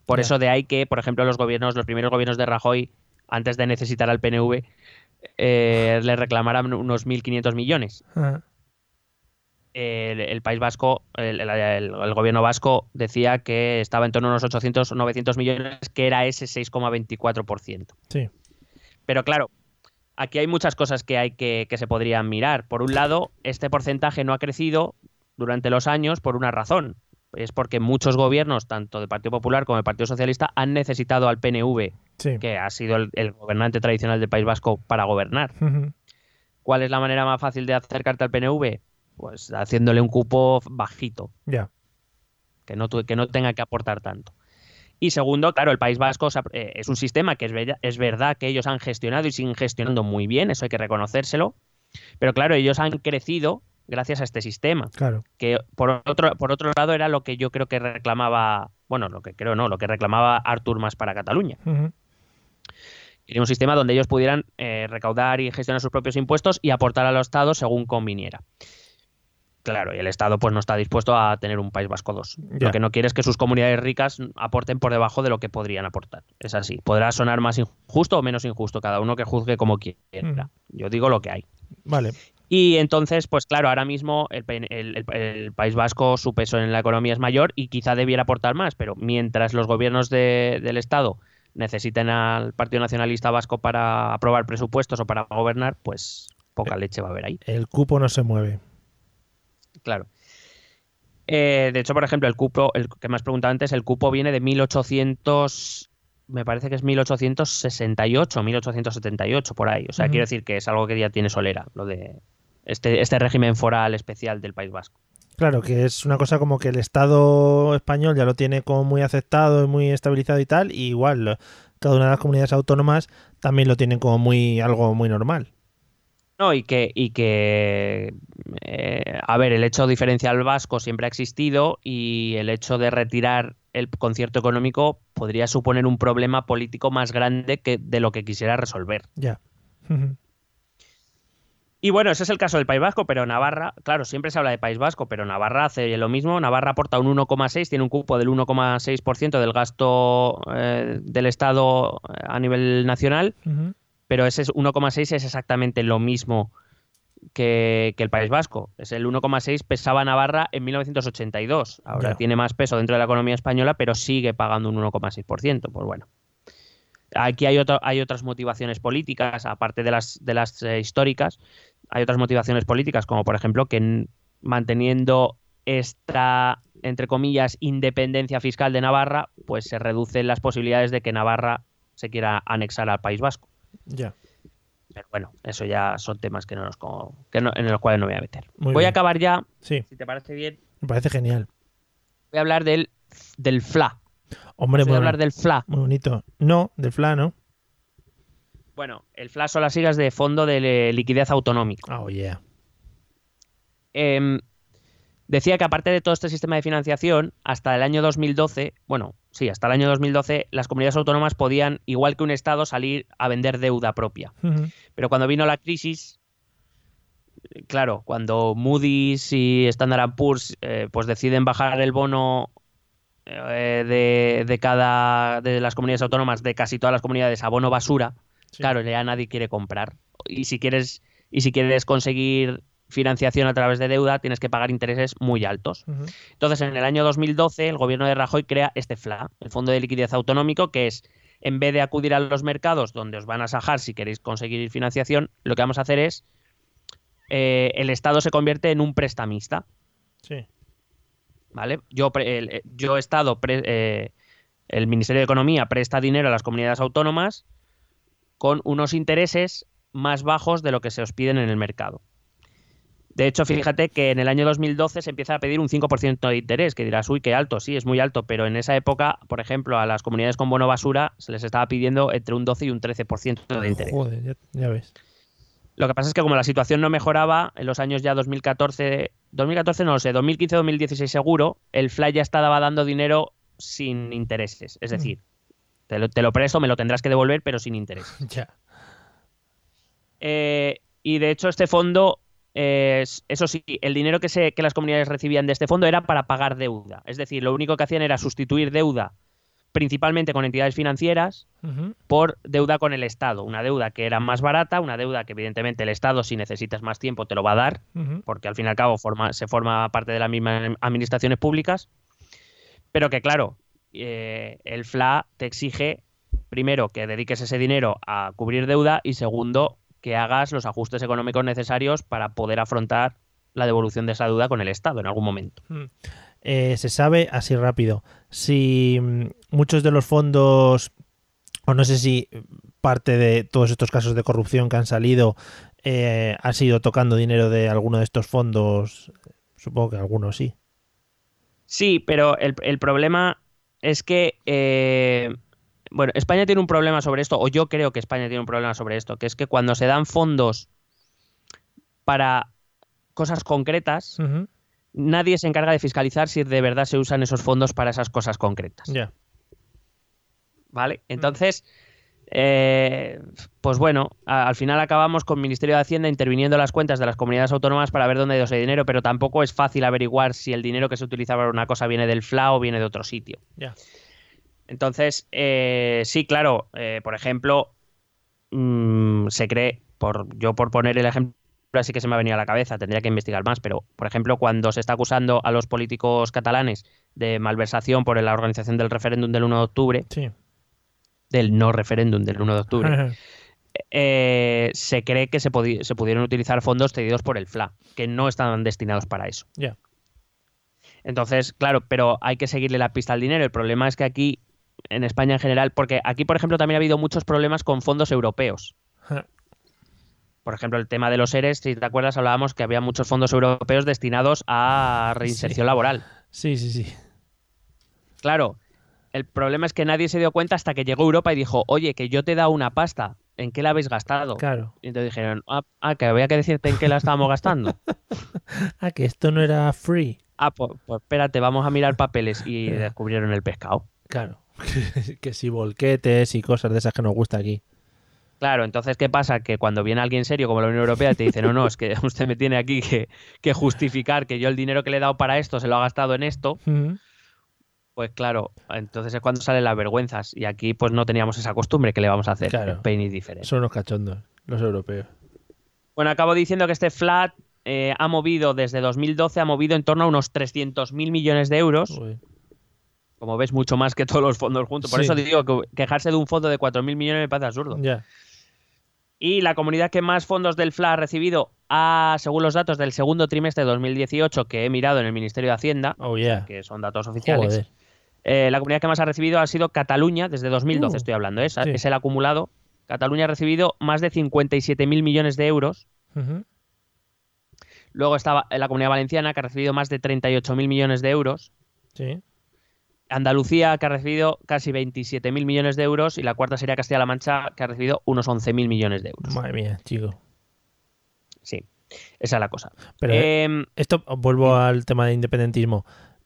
Por eso de ahí que, por ejemplo, los gobiernos, los primeros gobiernos de Rajoy, antes de necesitar al PNV, eh, le reclamaran unos 1.500 millones. Ajá. El, el País Vasco, el gobierno vasco decía que estaba en torno a unos 800 o 900 millones, que era ese 6,24%. Sí. Pero claro, aquí hay muchas cosas que hay que, que se podrían mirar. Por un lado, este porcentaje no ha crecido durante los años por una razón. Es porque muchos gobiernos, tanto del Partido Popular como del Partido Socialista, han necesitado al PNV, Sí. que ha sido el, el gobernante tradicional del País Vasco, para gobernar. ¿Cuál es la manera más fácil de acercarte al PNV? Pues haciéndole un cupo bajito Ya. que no, que no tenga que aportar tanto. Y segundo, claro, el País Vasco eh, es un sistema que es, bella- es verdad que ellos han gestionado y siguen gestionando muy bien, eso hay que reconocérselo, pero claro, ellos han crecido gracias a este sistema, Claro. que por otro, por otro lado era lo que yo creo que reclamaba, bueno, lo que creo no, lo que reclamaba Artur Mas para Cataluña. Ujú. Quería un sistema donde ellos pudieran eh, recaudar y gestionar sus propios impuestos y aportar al Estado según conviniera. Claro, y el Estado pues no está dispuesto a tener un País Vasco 2. Ya. Lo que no quiere es que sus comunidades ricas aporten por debajo de lo que podrían aportar. Es así. Podrá sonar más injusto o menos injusto, cada uno que juzgue como quiera. Yo digo lo que hay. Vale. Y entonces, pues claro, ahora mismo el, País Vasco, su peso en la economía es mayor y quizá debiera aportar más, pero mientras los gobiernos de- del Estado necesiten al Partido Nacionalista Vasco para aprobar presupuestos o para gobernar, pues poca leche va a haber ahí. El cupo no se mueve. Claro. Eh, de hecho, por ejemplo, el cupo, el que me has preguntado antes, el cupo viene de 1800, me parece que es 1868, 1878, por ahí. O sea, quiero decir que es algo que ya tiene solera, lo de este, este régimen foral especial del País Vasco. Claro, que es una cosa como que el Estado español ya lo tiene como muy aceptado y muy estabilizado y tal, y igual cada una de las comunidades autónomas también lo tienen como muy algo muy normal. No, y que, y que eh, a ver, el hecho diferencial vasco siempre ha existido y el hecho de retirar el concierto económico podría suponer un problema político más grande que de lo que quisiera resolver. Ya. Y bueno, ese es el caso del País Vasco, pero Navarra, claro, siempre se habla de País Vasco, pero Navarra hace lo mismo. Navarra aporta un 1,6, tiene un cupo del 1,6% del gasto eh, del Estado eh, a nivel nacional, pero ese 1,6 es exactamente lo mismo que, que el País Vasco. Es el 1,6 pesaba Navarra en 1982. Ahora tiene más peso dentro de la economía española, pero sigue pagando un 1,6%. Pues bueno. Aquí hay, otro- hay otras motivaciones políticas, aparte de las, de las eh, históricas, hay otras motivaciones políticas, como por ejemplo que manteniendo esta, entre comillas, independencia fiscal de Navarra, pues se reducen las posibilidades de que Navarra se quiera anexar al País Vasco. Ya. Pero bueno, eso ya son temas que no nos, co- que no- en los cuales no me voy a meter. Muy voy bien. a acabar ya, Sí, si te parece bien, me parece genial. voy a hablar del, del FLA. Hombre, Voy a hablar del FLA. muy bonito. No, del FLA, ¿no? Bueno, el FLA son las siglas de Fondo de Liquidez Autonómica. Oh, yeah. Em, decía que aparte de todo este sistema de financiación, hasta el año 2012, bueno, sí, hasta el año 2012, las comunidades autónomas podían, igual que un Estado, salir a vender deuda propia. Pero cuando vino la crisis, claro, cuando Moody's y Standard Poor's eh, pues deciden bajar el bono eh, de, de cada de las comunidades autónomas, de casi todas las comunidades, a bono basura, Sí. claro, ya nadie quiere comprar. Y si quieres, y si quieres conseguir financiación a través de deuda, tienes que pagar intereses muy altos. Entonces, en el año 2012, el gobierno de Rajoy crea este FLA, el Fondo de Liquidez Autonómico, que es, en vez de acudir a los mercados donde os van a sajar si queréis conseguir financiación, lo que vamos a hacer es, eh, el Estado se convierte en un prestamista, Sí. ¿vale? Yo, pre- el, eh, yo Estado, pre- eh, el Ministerio de Economía presta dinero a las comunidades autónomas con unos intereses más bajos de lo que se os piden en el mercado. De hecho, fíjate que en el año 2012 se empieza a pedir un 5% de interés, que dirás, uy, qué alto, sí, es muy alto, pero en esa época, por ejemplo, a las comunidades con bono basura se les estaba pidiendo entre un 12 y un 13% de interés. Joder, ya, ya ves. Lo que pasa es que como la situación no mejoraba, en los años ya 2014, 2014 no lo sé, 2015-2016 seguro, el Fly ya estaba dando dinero sin intereses. Es decir, te lo, te lo presto, me lo tendrás que devolver, pero sin interés. Ya. Eh, y de hecho este fondo, eh, es- eso sí, el dinero que, se, que las comunidades recibían de este fondo era para pagar deuda. Es decir, lo único que hacían era sustituir deuda principalmente con entidades financieras por deuda con el Estado. Una deuda que era más barata, una deuda que evidentemente el Estado, si necesitas más tiempo, te lo va a dar, porque al fin y al cabo forma, se forma parte de las mismas administraciones públicas, pero que claro, eh, el FLA te exige, primero, que dediques ese dinero a cubrir deuda y segundo, que hagas los ajustes económicos necesarios para poder afrontar la devolución de esa deuda con el Estado en algún momento. Eh, se sabe así rápido. Si mm, muchos de los fondos o no sé si parte de todos estos casos de corrupción que han salido eh, ha sido tocando dinero de alguno de estos fondos supongo que algunos sí. Sí, pero el, el problema es que, eh, bueno, España tiene un problema sobre esto, o yo creo que España tiene un problema sobre esto, que es que cuando se dan fondos para cosas concretas, nadie se encarga de fiscalizar si de verdad se usan esos fondos para esas cosas concretas. ya ¿Vale? Entonces, eh, pues bueno, a- al final acabamos con el Ministerio de Hacienda interviniendo en las cuentas de las comunidades autónomas para ver dónde ha ido ese dinero, pero tampoco es fácil averiguar si el dinero que se utiliza para una cosa viene del FLA o viene de otro sitio. Entonces, eh, sí, claro, eh, por ejemplo, mm, se cree, por, yo por poner el ejemplo así que se me ha venido a la cabeza, tendría que investigar más, pero por ejemplo, cuando se está acusando a los políticos catalanes de malversación por la organización del referéndum del 1 de octubre, sí del no referéndum del 1 de octubre, eh, se cree que se, se pudieron utilizar fondos cedidos por el FLA, que no estaban destinados para eso. ya Entonces, claro, pero hay que seguirle la pista al dinero. El problema es que aquí, en España en general, porque aquí, por ejemplo, también ha habido muchos problemas con fondos europeos. por ejemplo, el tema de los ERES, si te acuerdas, hablábamos que había muchos fondos europeos destinados a reinserción laboral. Sí, sí, sí. Claro, el problema es que nadie se dio cuenta hasta que llegó Europa y dijo, oye, que yo te he dado una pasta, ¿en qué la habéis gastado? Claro. Y entonces dijeron, ah, ah, que había que decirte en qué la estábamos gastando. Ah, que esto no era free. ah, pues, pues espérate, vamos a mirar papeles y descubrieron el pescado. Claro. que si volquetes y cosas de esas que nos gusta aquí. Claro, entonces, ¿qué pasa? Que cuando viene alguien serio como la Unión Europea te dice, no, no, es que usted me tiene aquí que, que justificar que yo el dinero que le he dado para esto se lo ha gastado en esto. Pues claro, entonces es cuando salen las vergüenzas. Y aquí pues no teníamos esa costumbre que le vamos a hacer. Claro. Spain. Son unos cachondos, los europeos. Bueno, acabo diciendo que este flat eh, ha movido desde 2012, ha movido en torno a unos 300.000 millones de euros. Uy. Como ves, mucho más que todos los fondos juntos. Por Sí. eso te digo que quejarse de un fondo de 4.000 millones me parece absurdo. Ya. Y la comunidad que más fondos del FLA ha recibido, ha, según los datos del segundo trimestre de 2018 que he mirado en el Ministerio de Hacienda, Oh, yeah. que son datos oficiales, Joder. Eh, la comunidad que más ha recibido ha sido Cataluña, desde 2012 Uh, estoy hablando, ¿eh? es, sí. es el acumulado. Cataluña ha recibido más de 57.000 millones de euros. Luego estaba la comunidad valenciana, que ha recibido más de 38.000 millones de euros. Sí. Andalucía, que ha recibido casi 27.000 millones de euros. Y la cuarta sería Castilla-La Mancha, que ha recibido unos 11.000 millones de euros. Madre mía, chico. Sí, esa es la cosa. Pero Em, esto, vuelvo al tema de independentismo.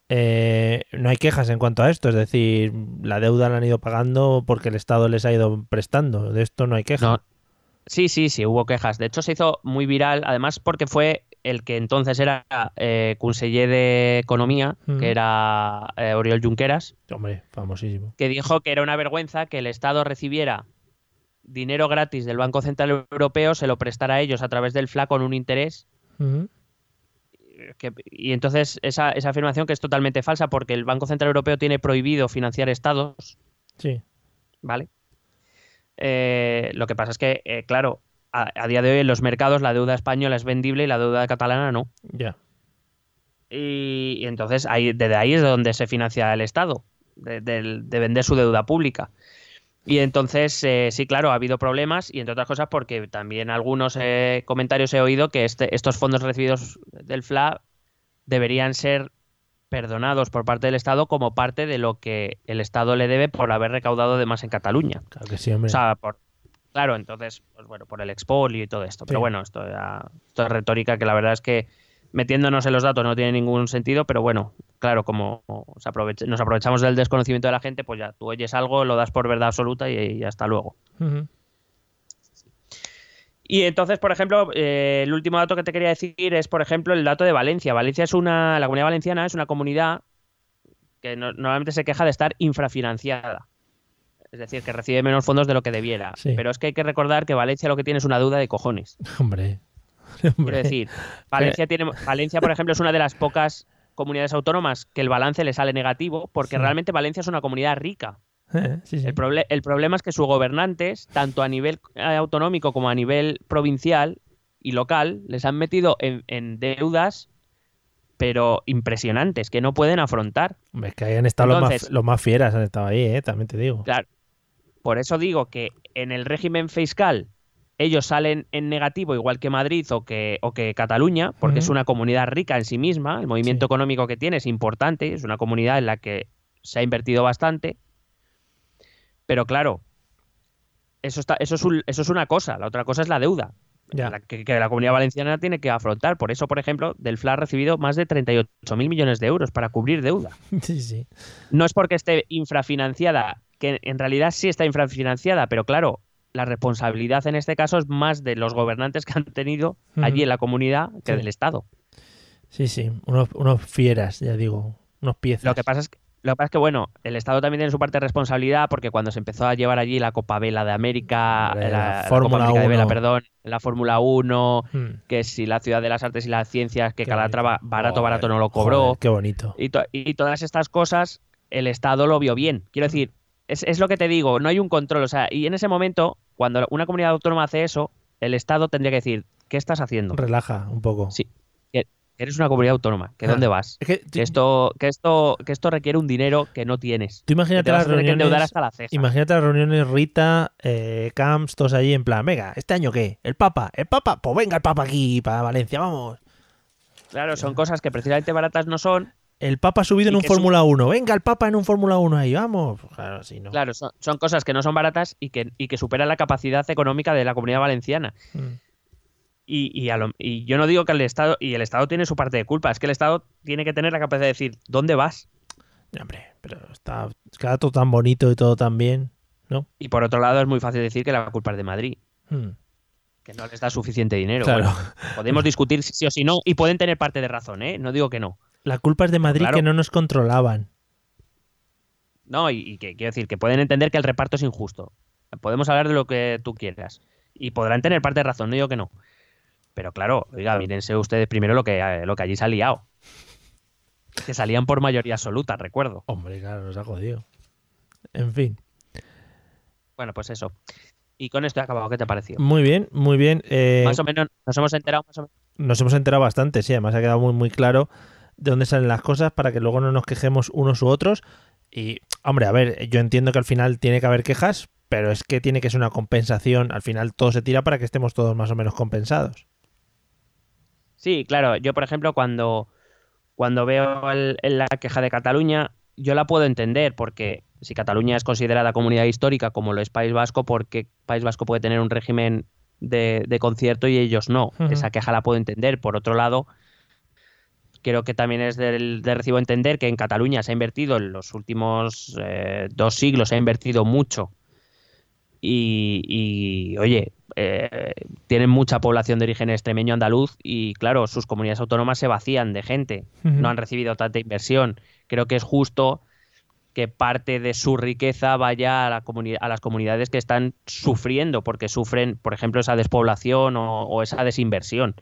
Eh, no hay quejas en cuanto a esto, es decir, la deuda la han ido pagando porque el Estado les ha ido prestando. De esto no hay queja. No. Sí, sí, sí, hubo quejas. De hecho, se hizo muy viral, además porque fue el que entonces era eh, conseller de Economía, Mm. que era eh, Oriol Junqueras, Hombre, famosísimo. que dijo que era una vergüenza que el Estado recibiera dinero gratis del Banco Central Europeo, se lo prestara a ellos a través del FLA con un interés. Que- y entonces esa, esa afirmación que es totalmente falsa porque el Banco Central Europeo tiene prohibido financiar estados, Sí. ¿vale? Eh, lo que pasa es que, eh, claro, a, a día de hoy en los mercados la deuda española es vendible y la deuda catalana no. Ya. Y, y entonces ahí, desde ahí es de donde se financia el Estado, de, de vender su deuda pública. Y entonces, eh, sí, claro, ha habido problemas y entre otras cosas porque también algunos eh, comentarios he oído que este- estos fondos recibidos del FLA deberían ser perdonados por parte del Estado como parte de lo que el Estado le debe por haber recaudado de más en Cataluña. Claro que sí, hombre. O sea, por, claro, entonces, pues bueno, por el expolio y todo esto. Pero bueno, esto, ya- esto es retórica que la verdad es que metiéndonos en los datos no tiene ningún sentido, pero bueno, claro, como nos aprovechamos del desconocimiento de la gente, pues ya tú oyes algo, lo das por verdad absoluta y, y hasta luego. Y entonces, por ejemplo, eh, el último dato que te quería decir es, por ejemplo, el dato de Valencia. Valencia es una, la comunidad valenciana es una comunidad que no- normalmente se queja de estar infrafinanciada. Es decir, que recibe menos fondos de lo que debiera. Sí. Pero es que hay que recordar que Valencia lo que tiene es una deuda de cojones. Hombre. Quiero decir, Valencia, tiene, Valencia, por ejemplo, es una de las pocas comunidades autónomas que el balance le sale negativo, porque Sí. realmente Valencia es una comunidad rica. Eh, sí, sí. El, proble- el problema es que sus gobernantes, tanto a nivel eh, autonómico como a nivel provincial y local, les han metido en, en deudas, pero impresionantes, que no pueden afrontar. Es que ahí han estado los, más, los más fieras, han estado ahí, eh, también te digo. Claro. Por eso digo que en el régimen fiscal ellos salen en negativo, igual que Madrid o que, o que Cataluña, porque es una comunidad rica en sí misma, el movimiento Sí. económico que tiene es importante, es una comunidad en la que se ha invertido bastante. Pero claro, eso, está, eso, es, un- eso es una cosa, la otra cosa es la deuda. Ya. la que, que la comunidad valenciana tiene que afrontar. Por eso, por ejemplo, del FLA ha recibido más de 38.000 millones de euros para cubrir deuda Sí, sí. no es porque esté infrafinanciada, que en realidad sí está infrafinanciada, pero claro, la responsabilidad en este caso es más de los gobernantes que han tenido allí en la comunidad que Sí. del Estado. Sí, sí. Unos, unos fieras, ya digo. Unos piezas. Lo que pasa es que lo que pasa es que, bueno, el Estado también tiene su parte de responsabilidad porque cuando se empezó a llevar allí la Copa Vela de América, la, la la Fórmula Copa América de Vela, 1. perdón, la Fórmula 1, Mm. que si la Ciudad de las Artes y las Ciencias, que Qué Calatrava bonito. barato, barato no lo cobró. joder, qué bonito. y, to- y todas estas cosas el Estado lo vio bien. Quiero decir, es, es lo que te digo, no hay un control. O sea, y en ese momento, cuando una comunidad autónoma hace eso, el Estado tendría que decir, ¿qué estás haciendo? Relaja un poco. Sí. Que- eres una comunidad autónoma, que Ah, dónde vas. Es que, Que esto, que esto, que esto requiere un dinero que no tienes. tú imagínate las reuniones. hasta la ceja. Imagínate las reuniones Rita, eh, Camps, todos allí en plan, venga, ¿este año qué? ¿El Papa? ¿El Papa? Pues venga el Papa aquí para Valencia, vamos. Claro, son cosas que precisamente baratas no son. El Papa ha subido en un Fórmula 1. Venga el Papa en un Fórmula 1 ahí, vamos. Claro, sí, ¿no? Claro, son, son cosas que no son baratas y que, y que superan la capacidad económica de la comunidad valenciana. Mm. Y, y, a lo- y yo no digo que el Estado, y el Estado tiene su parte de culpa, es que el Estado tiene que tener la capacidad de decir, ¿dónde vas? Hombre, pero está queda todo tan bonito y todo tan bien, ¿no? Y por otro lado es muy fácil decir que la culpa es de Madrid, Mm. que no les da suficiente dinero. Claro. Bueno, podemos discutir si sí o si no, y pueden tener parte de razón, ¿eh? No digo que no. La culpa es de Madrid Claro. que no nos controlaban. No, y, y que quiero decir que pueden entender que el reparto es injusto. Podemos hablar de lo que tú quieras. Y podrán tener parte de razón, no digo que no. Pero claro, oiga, mírense ustedes primero lo que, eh, lo que allí se ha liado. Que salían por mayoría absoluta, recuerdo. Hombre, claro, nos ha jodido. En fin. Bueno, pues eso. Y con esto he acabado. ¿Qué te ha parecido? Muy bien, muy bien. Eh, Más o menos, nos hemos enterado más o menos. nos hemos enterado bastante, sí, además ha quedado muy, muy claro de dónde salen las cosas para que luego no nos quejemos unos u otros. Y, hombre, a ver, yo entiendo que al final tiene que haber quejas, pero es que tiene que ser una compensación. Al final todo se tira para que estemos todos más o menos compensados. Sí, claro. Yo, por ejemplo, cuando, cuando veo el- el- la queja de Cataluña, yo la puedo entender porque si Cataluña es considerada comunidad histórica como lo es País Vasco, porque País Vasco puede tener un régimen de, de concierto y ellos no. Esa queja la puedo entender. Por otro lado, creo que también es del- de recibo entender que en Cataluña se ha invertido en los últimos eh, dos siglos, se ha invertido mucho. Y, y, oye, eh, tienen mucha población de origen extremeño andaluz y claro, sus comunidades autónomas se vacían de gente, no han recibido tanta inversión. Creo que es justo que parte de su riqueza vaya a, la a las comunidades que están sufriendo, porque sufren, por ejemplo, esa despoblación o, o esa desinversión.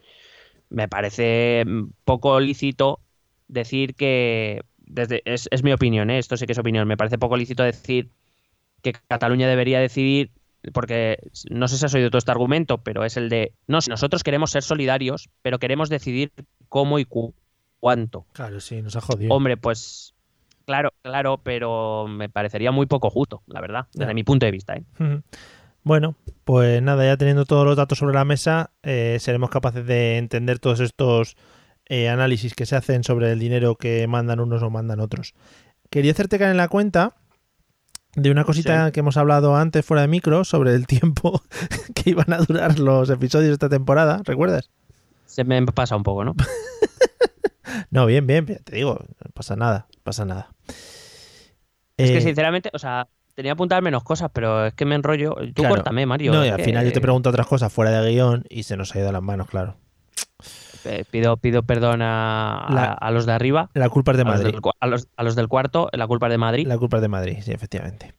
Me parece mm, poco lícito decir que, desde, es, es mi opinión, ¿eh? esto sí que es opinión, me parece poco lícito decir que Cataluña debería decidir, porque no sé si has oído todo este argumento, pero es el de, no, si nosotros queremos ser solidarios, pero queremos decidir cómo y cu- cuánto. Claro, sí, nos ha jodido. Hombre, pues claro, claro, pero me parecería muy poco justo, la verdad, desde mi punto de vista. ¿eh? Bueno, pues nada, ya teniendo todos los datos sobre la mesa, eh, seremos capaces de entender todos estos eh, análisis que se hacen sobre el dinero que mandan unos o mandan otros. Quería hacerte caer en la cuenta de una cosita Sí. que hemos hablado antes fuera de micro sobre el tiempo que iban a durar los episodios de esta temporada, ¿recuerdas? Se me pasa un poco, ¿no? No, bien, bien, bien, te digo, no pasa nada, pasa nada. Es que Eh, sinceramente, o sea, tenía apuntar menos cosas, pero es que me enrollo. Tú Claro. córtame, Mario. no, y al que, final yo te pregunto otras cosas fuera de guion y se nos ha ido de las manos, claro. eh, pido, pido perdón a, La- a- a los de arriba. La culpa es de a los, Madrid. del, a, los, a los del cuarto, la culpa es de Madrid. La culpa es de Madrid, sí, efectivamente.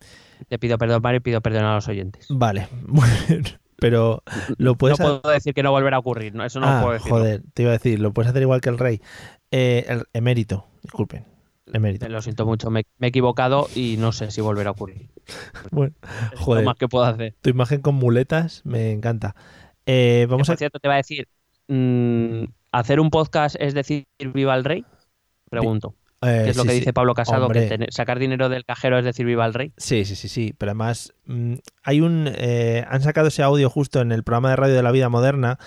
Te pido perdón, Mario, y pido perdón a los oyentes. Vale. Pero lo puedes no puedo decir que no volverá a ocurrir, ¿no? Eso no ah, lo puedo decir. joder, te iba a decir, lo puedes hacer igual que el rey. Eh, el emérito, disculpen. Emérito. Lo siento mucho, me, me he equivocado y no sé si volverá a ocurrir. Bueno, Joder. lo más que puedo hacer. tu imagen con muletas me encanta. Eh, vamos Por a. cierto, te va a decir, mm, ¿hacer un podcast es decir viva el rey? Pregunto. eh, ¿Qué es lo que sí. dice Pablo Casado? Hombre. Que tener- sacar dinero del cajero es decir viva el rey. Sí, sí, sí, sí. Pero además, mm, hay un. eh, han sacado ese audio justo en el programa de radio de la vida moderna.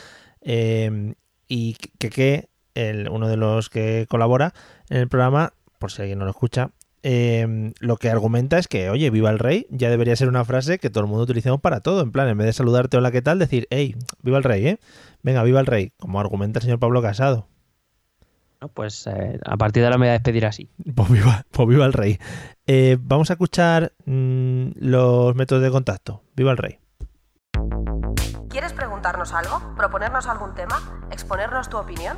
eh, y que, que el, uno de los que colabora en el programa, por si alguien no lo escucha, eh, lo que argumenta es que, oye, viva el rey, ya debería ser una frase que todo el mundo utilicemos para todo. En plan, en vez de saludarte hola, ¿qué tal? Decir, hey, viva el rey, ¿eh? Venga, viva el rey, como argumenta el señor Pablo Casado. ¿no? Pues eh, a partir de ahora me voy a despedir así. Pues viva, pues viva el rey. Eh, vamos a escuchar mm, los métodos de contacto. Viva el rey. ¿Quieres preguntarnos algo? ¿Proponernos algún tema? ¿Exponernos tu opinión?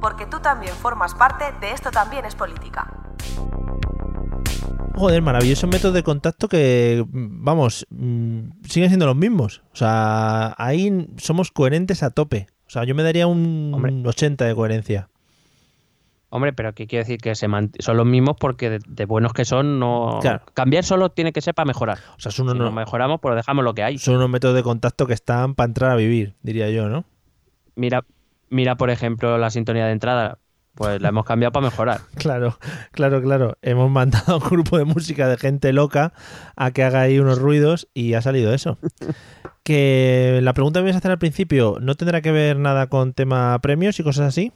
Porque tú también formas parte de Esto también es política. Joder, maravilloso método de contacto que, vamos, mm, siguen siendo los mismos. O sea, ahí somos coherentes a tope. O sea, yo me daría un Hombre. 80 de coherencia. Hombre, pero ¿qué quiere decir? Que se mant- son los mismos porque de, de buenos que son, no. Claro. Cambiar solo tiene que ser para mejorar. O sea, son Si unos, no mejoramos, pues dejamos lo que hay. son unos métodos de contacto que están para entrar a vivir, diría yo, ¿no? Mira, mira, por ejemplo, la sintonía de entrada. Pues la hemos cambiado para mejorar. Claro, claro, claro. Hemos mandado a un grupo de música de gente loca a que haga ahí unos ruidos y ha salido eso. Que la pregunta que me ibas a hacer al principio no tendrá que ver nada con tema premios y cosas así.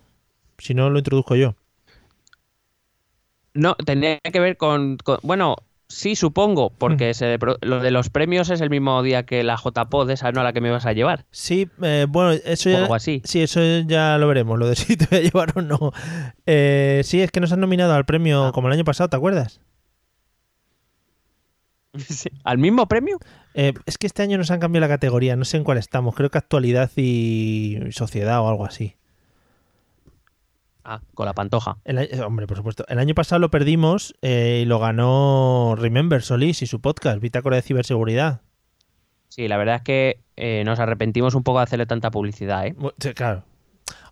Si no, lo introduzco yo. No, tendría que ver con. con- bueno, sí, supongo, porque se pro- lo de los premios es el mismo día que la JPod, esa no a la que me vas a llevar. Sí, eh, bueno, eso O ya, algo así. sí, eso ya lo veremos, lo de si te voy a llevar o no. Eh, sí, es que nos han nominado al premio Ah. como el año pasado, ¿te acuerdas? Sí. ¿Al mismo premio? Eh, es que este año nos han cambiado la categoría, no sé en cuál estamos, creo que actualidad y sociedad o algo así. Ah, con la pantoja. El hombre, por supuesto. El año pasado lo perdimos eh, y lo ganó Remember Solís y su podcast, Bitácora de Ciberseguridad. Sí, la verdad es que eh, nos arrepentimos un poco de hacerle tanta publicidad, ¿eh? Sí, Claro.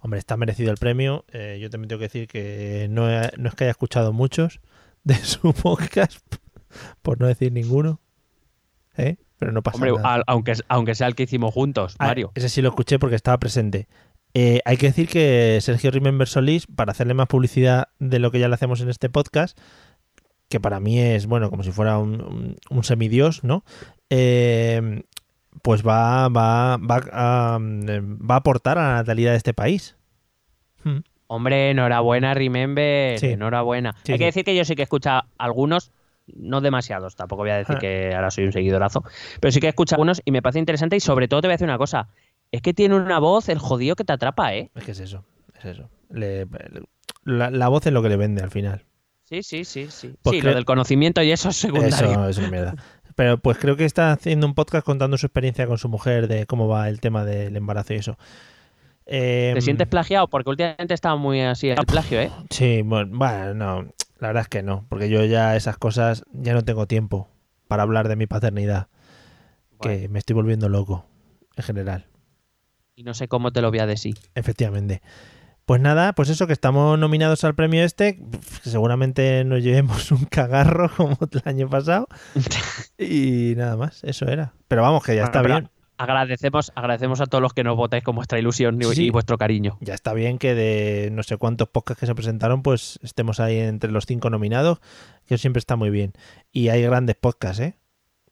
Hombre, está merecido el premio. Eh, yo también tengo que decir que no, he- no es que haya escuchado muchos de su podcast, por no decir ninguno. ¿Eh? Pero no pasa Hombre, nada. al- aunque, aunque sea el que hicimos juntos, Ah, Mario. ese sí lo escuché porque estaba presente. Eh, hay que decir que Sergio Remember Solís, para hacerle más publicidad de lo que ya le hacemos en este podcast, que para mí es, bueno, como si fuera un, un- un semidios, ¿no? Eh, pues va, va, va, a, va a aportar a la natalidad de este país. Hmm. Hombre, enhorabuena, Remember. Sí. Enhorabuena. Sí, Hay que decir que yo sí que he escuchado algunos, no demasiados, tampoco voy a decir Ah. que ahora soy un seguidorazo, pero sí que he escuchado algunos y me parece interesante y sobre todo te voy a decir una cosa. Es que tiene una voz, el jodido que te atrapa, ¿eh? Es que es eso, es eso. Le- le- la, la voz es lo que le vende al final. Sí, sí, sí, sí. Pues sí, creo- lo del conocimiento y eso es secundario. Eso es una mierda. Pero pues creo que está haciendo un podcast contando su experiencia con su mujer de cómo va el tema del embarazo y eso. Eh, ¿Te sientes plagiado? Porque últimamente estaba muy así el plagio, ¿eh? Sí, bueno, bueno, no, la verdad es que no, porque yo ya esas cosas ya no tengo tiempo para hablar de mi paternidad, que me estoy volviendo loco en general, Y no sé cómo te lo voy a decir. efectivamente. Pues nada, pues eso, que estamos nominados al premio este, seguramente nos llevemos un cagarro como el año pasado y nada más, eso era. Pero vamos, que ya está bien. Agradecemos, agradecemos a todos los que nos votáis con vuestra ilusión y, sí. y vuestro cariño. Ya está bien que de no sé cuántos podcasts que se presentaron, pues estemos ahí entre los cinco nominados, que siempre está muy bien. Y hay grandes podcasts, ¿eh?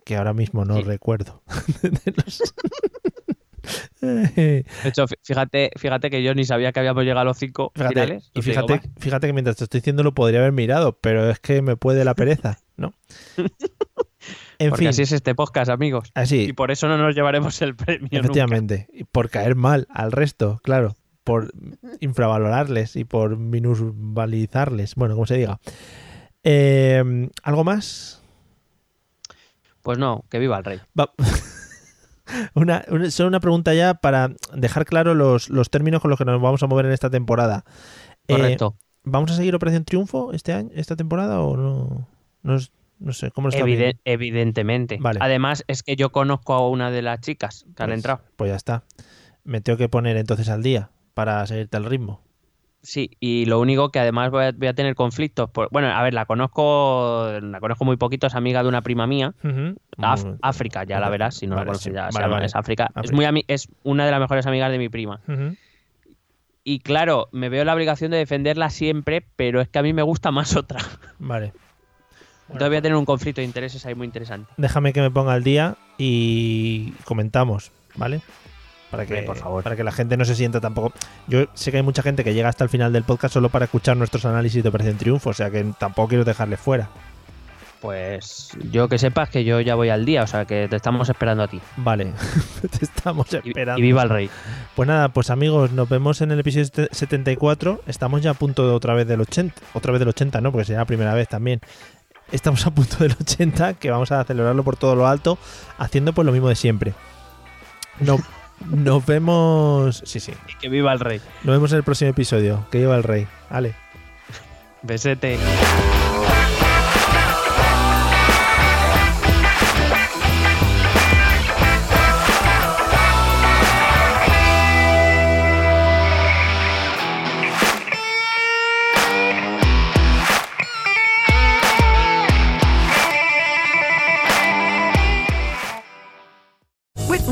Que ahora mismo no Sí. recuerdo. De hecho, fí- fíjate, fíjate que yo ni sabía que habíamos llegado a los cinco Fíjate, finales. y fíjate, que mientras te estoy diciendo lo podría haber mirado, pero es que me puede la pereza, ¿no? En Porque fin, así es este podcast, amigos. así, Y por eso no nos llevaremos el premio. nunca. efectivamente. Y por caer mal al resto, claro. Por infravalorarles y por minusvalizarles. Bueno, como se diga. Eh, ¿Algo más? Pues no, que viva el rey. Va- una, una- solo una pregunta ya para dejar claro los, los términos con los que nos vamos a mover en esta temporada. Eh, Correcto. ¿Vamos a seguir Operación Triunfo este año, esta temporada o no? No, es- no sé, ¿cómo lo está Eviden- evidentemente. Vale. Además, es que yo conozco a una de las chicas que han Pues- entrado. Pues ya está. Me tengo que poner entonces al día para seguirte al ritmo. Sí, y lo único que además voy a, voy a tener conflictos. por- bueno, a ver, la conozco, la conozco muy poquito, es amiga de una prima mía. Af- África, ya la verás, si no vale, la conoces sí. ya, se llama, vale. es África. Es, muy es una de las mejores amigas de mi prima. Y claro, me veo la obligación de defenderla siempre, pero es que a mí me gusta más otra. Vale. Entonces voy a tener un conflicto de intereses ahí muy interesante. Déjame que me ponga al día y comentamos, ¿vale? Para que, por favor. para que la gente no se sienta tampoco. Yo sé que hay mucha gente que llega hasta el final del podcast solo para escuchar nuestros análisis de Operación Triunfo, o sea que tampoco quiero dejarle fuera. Pues yo que sepas que yo ya voy al día, o sea que te estamos esperando a ti. Vale, te estamos esperando. y viva el rey. Pues nada, pues amigos, nos vemos en el episodio este- 74. Estamos ya a punto de otra vez del 80. Otra vez del 80, ¿no? Porque será la primera vez también. Estamos a punto del 80, que vamos a celebrarlo por todo lo alto, haciendo pues lo mismo de siempre. No, Nos vemos. Sí, sí. Y que viva el rey. Nos vemos en el próximo episodio. Que lleva el rey. Ale. Besete.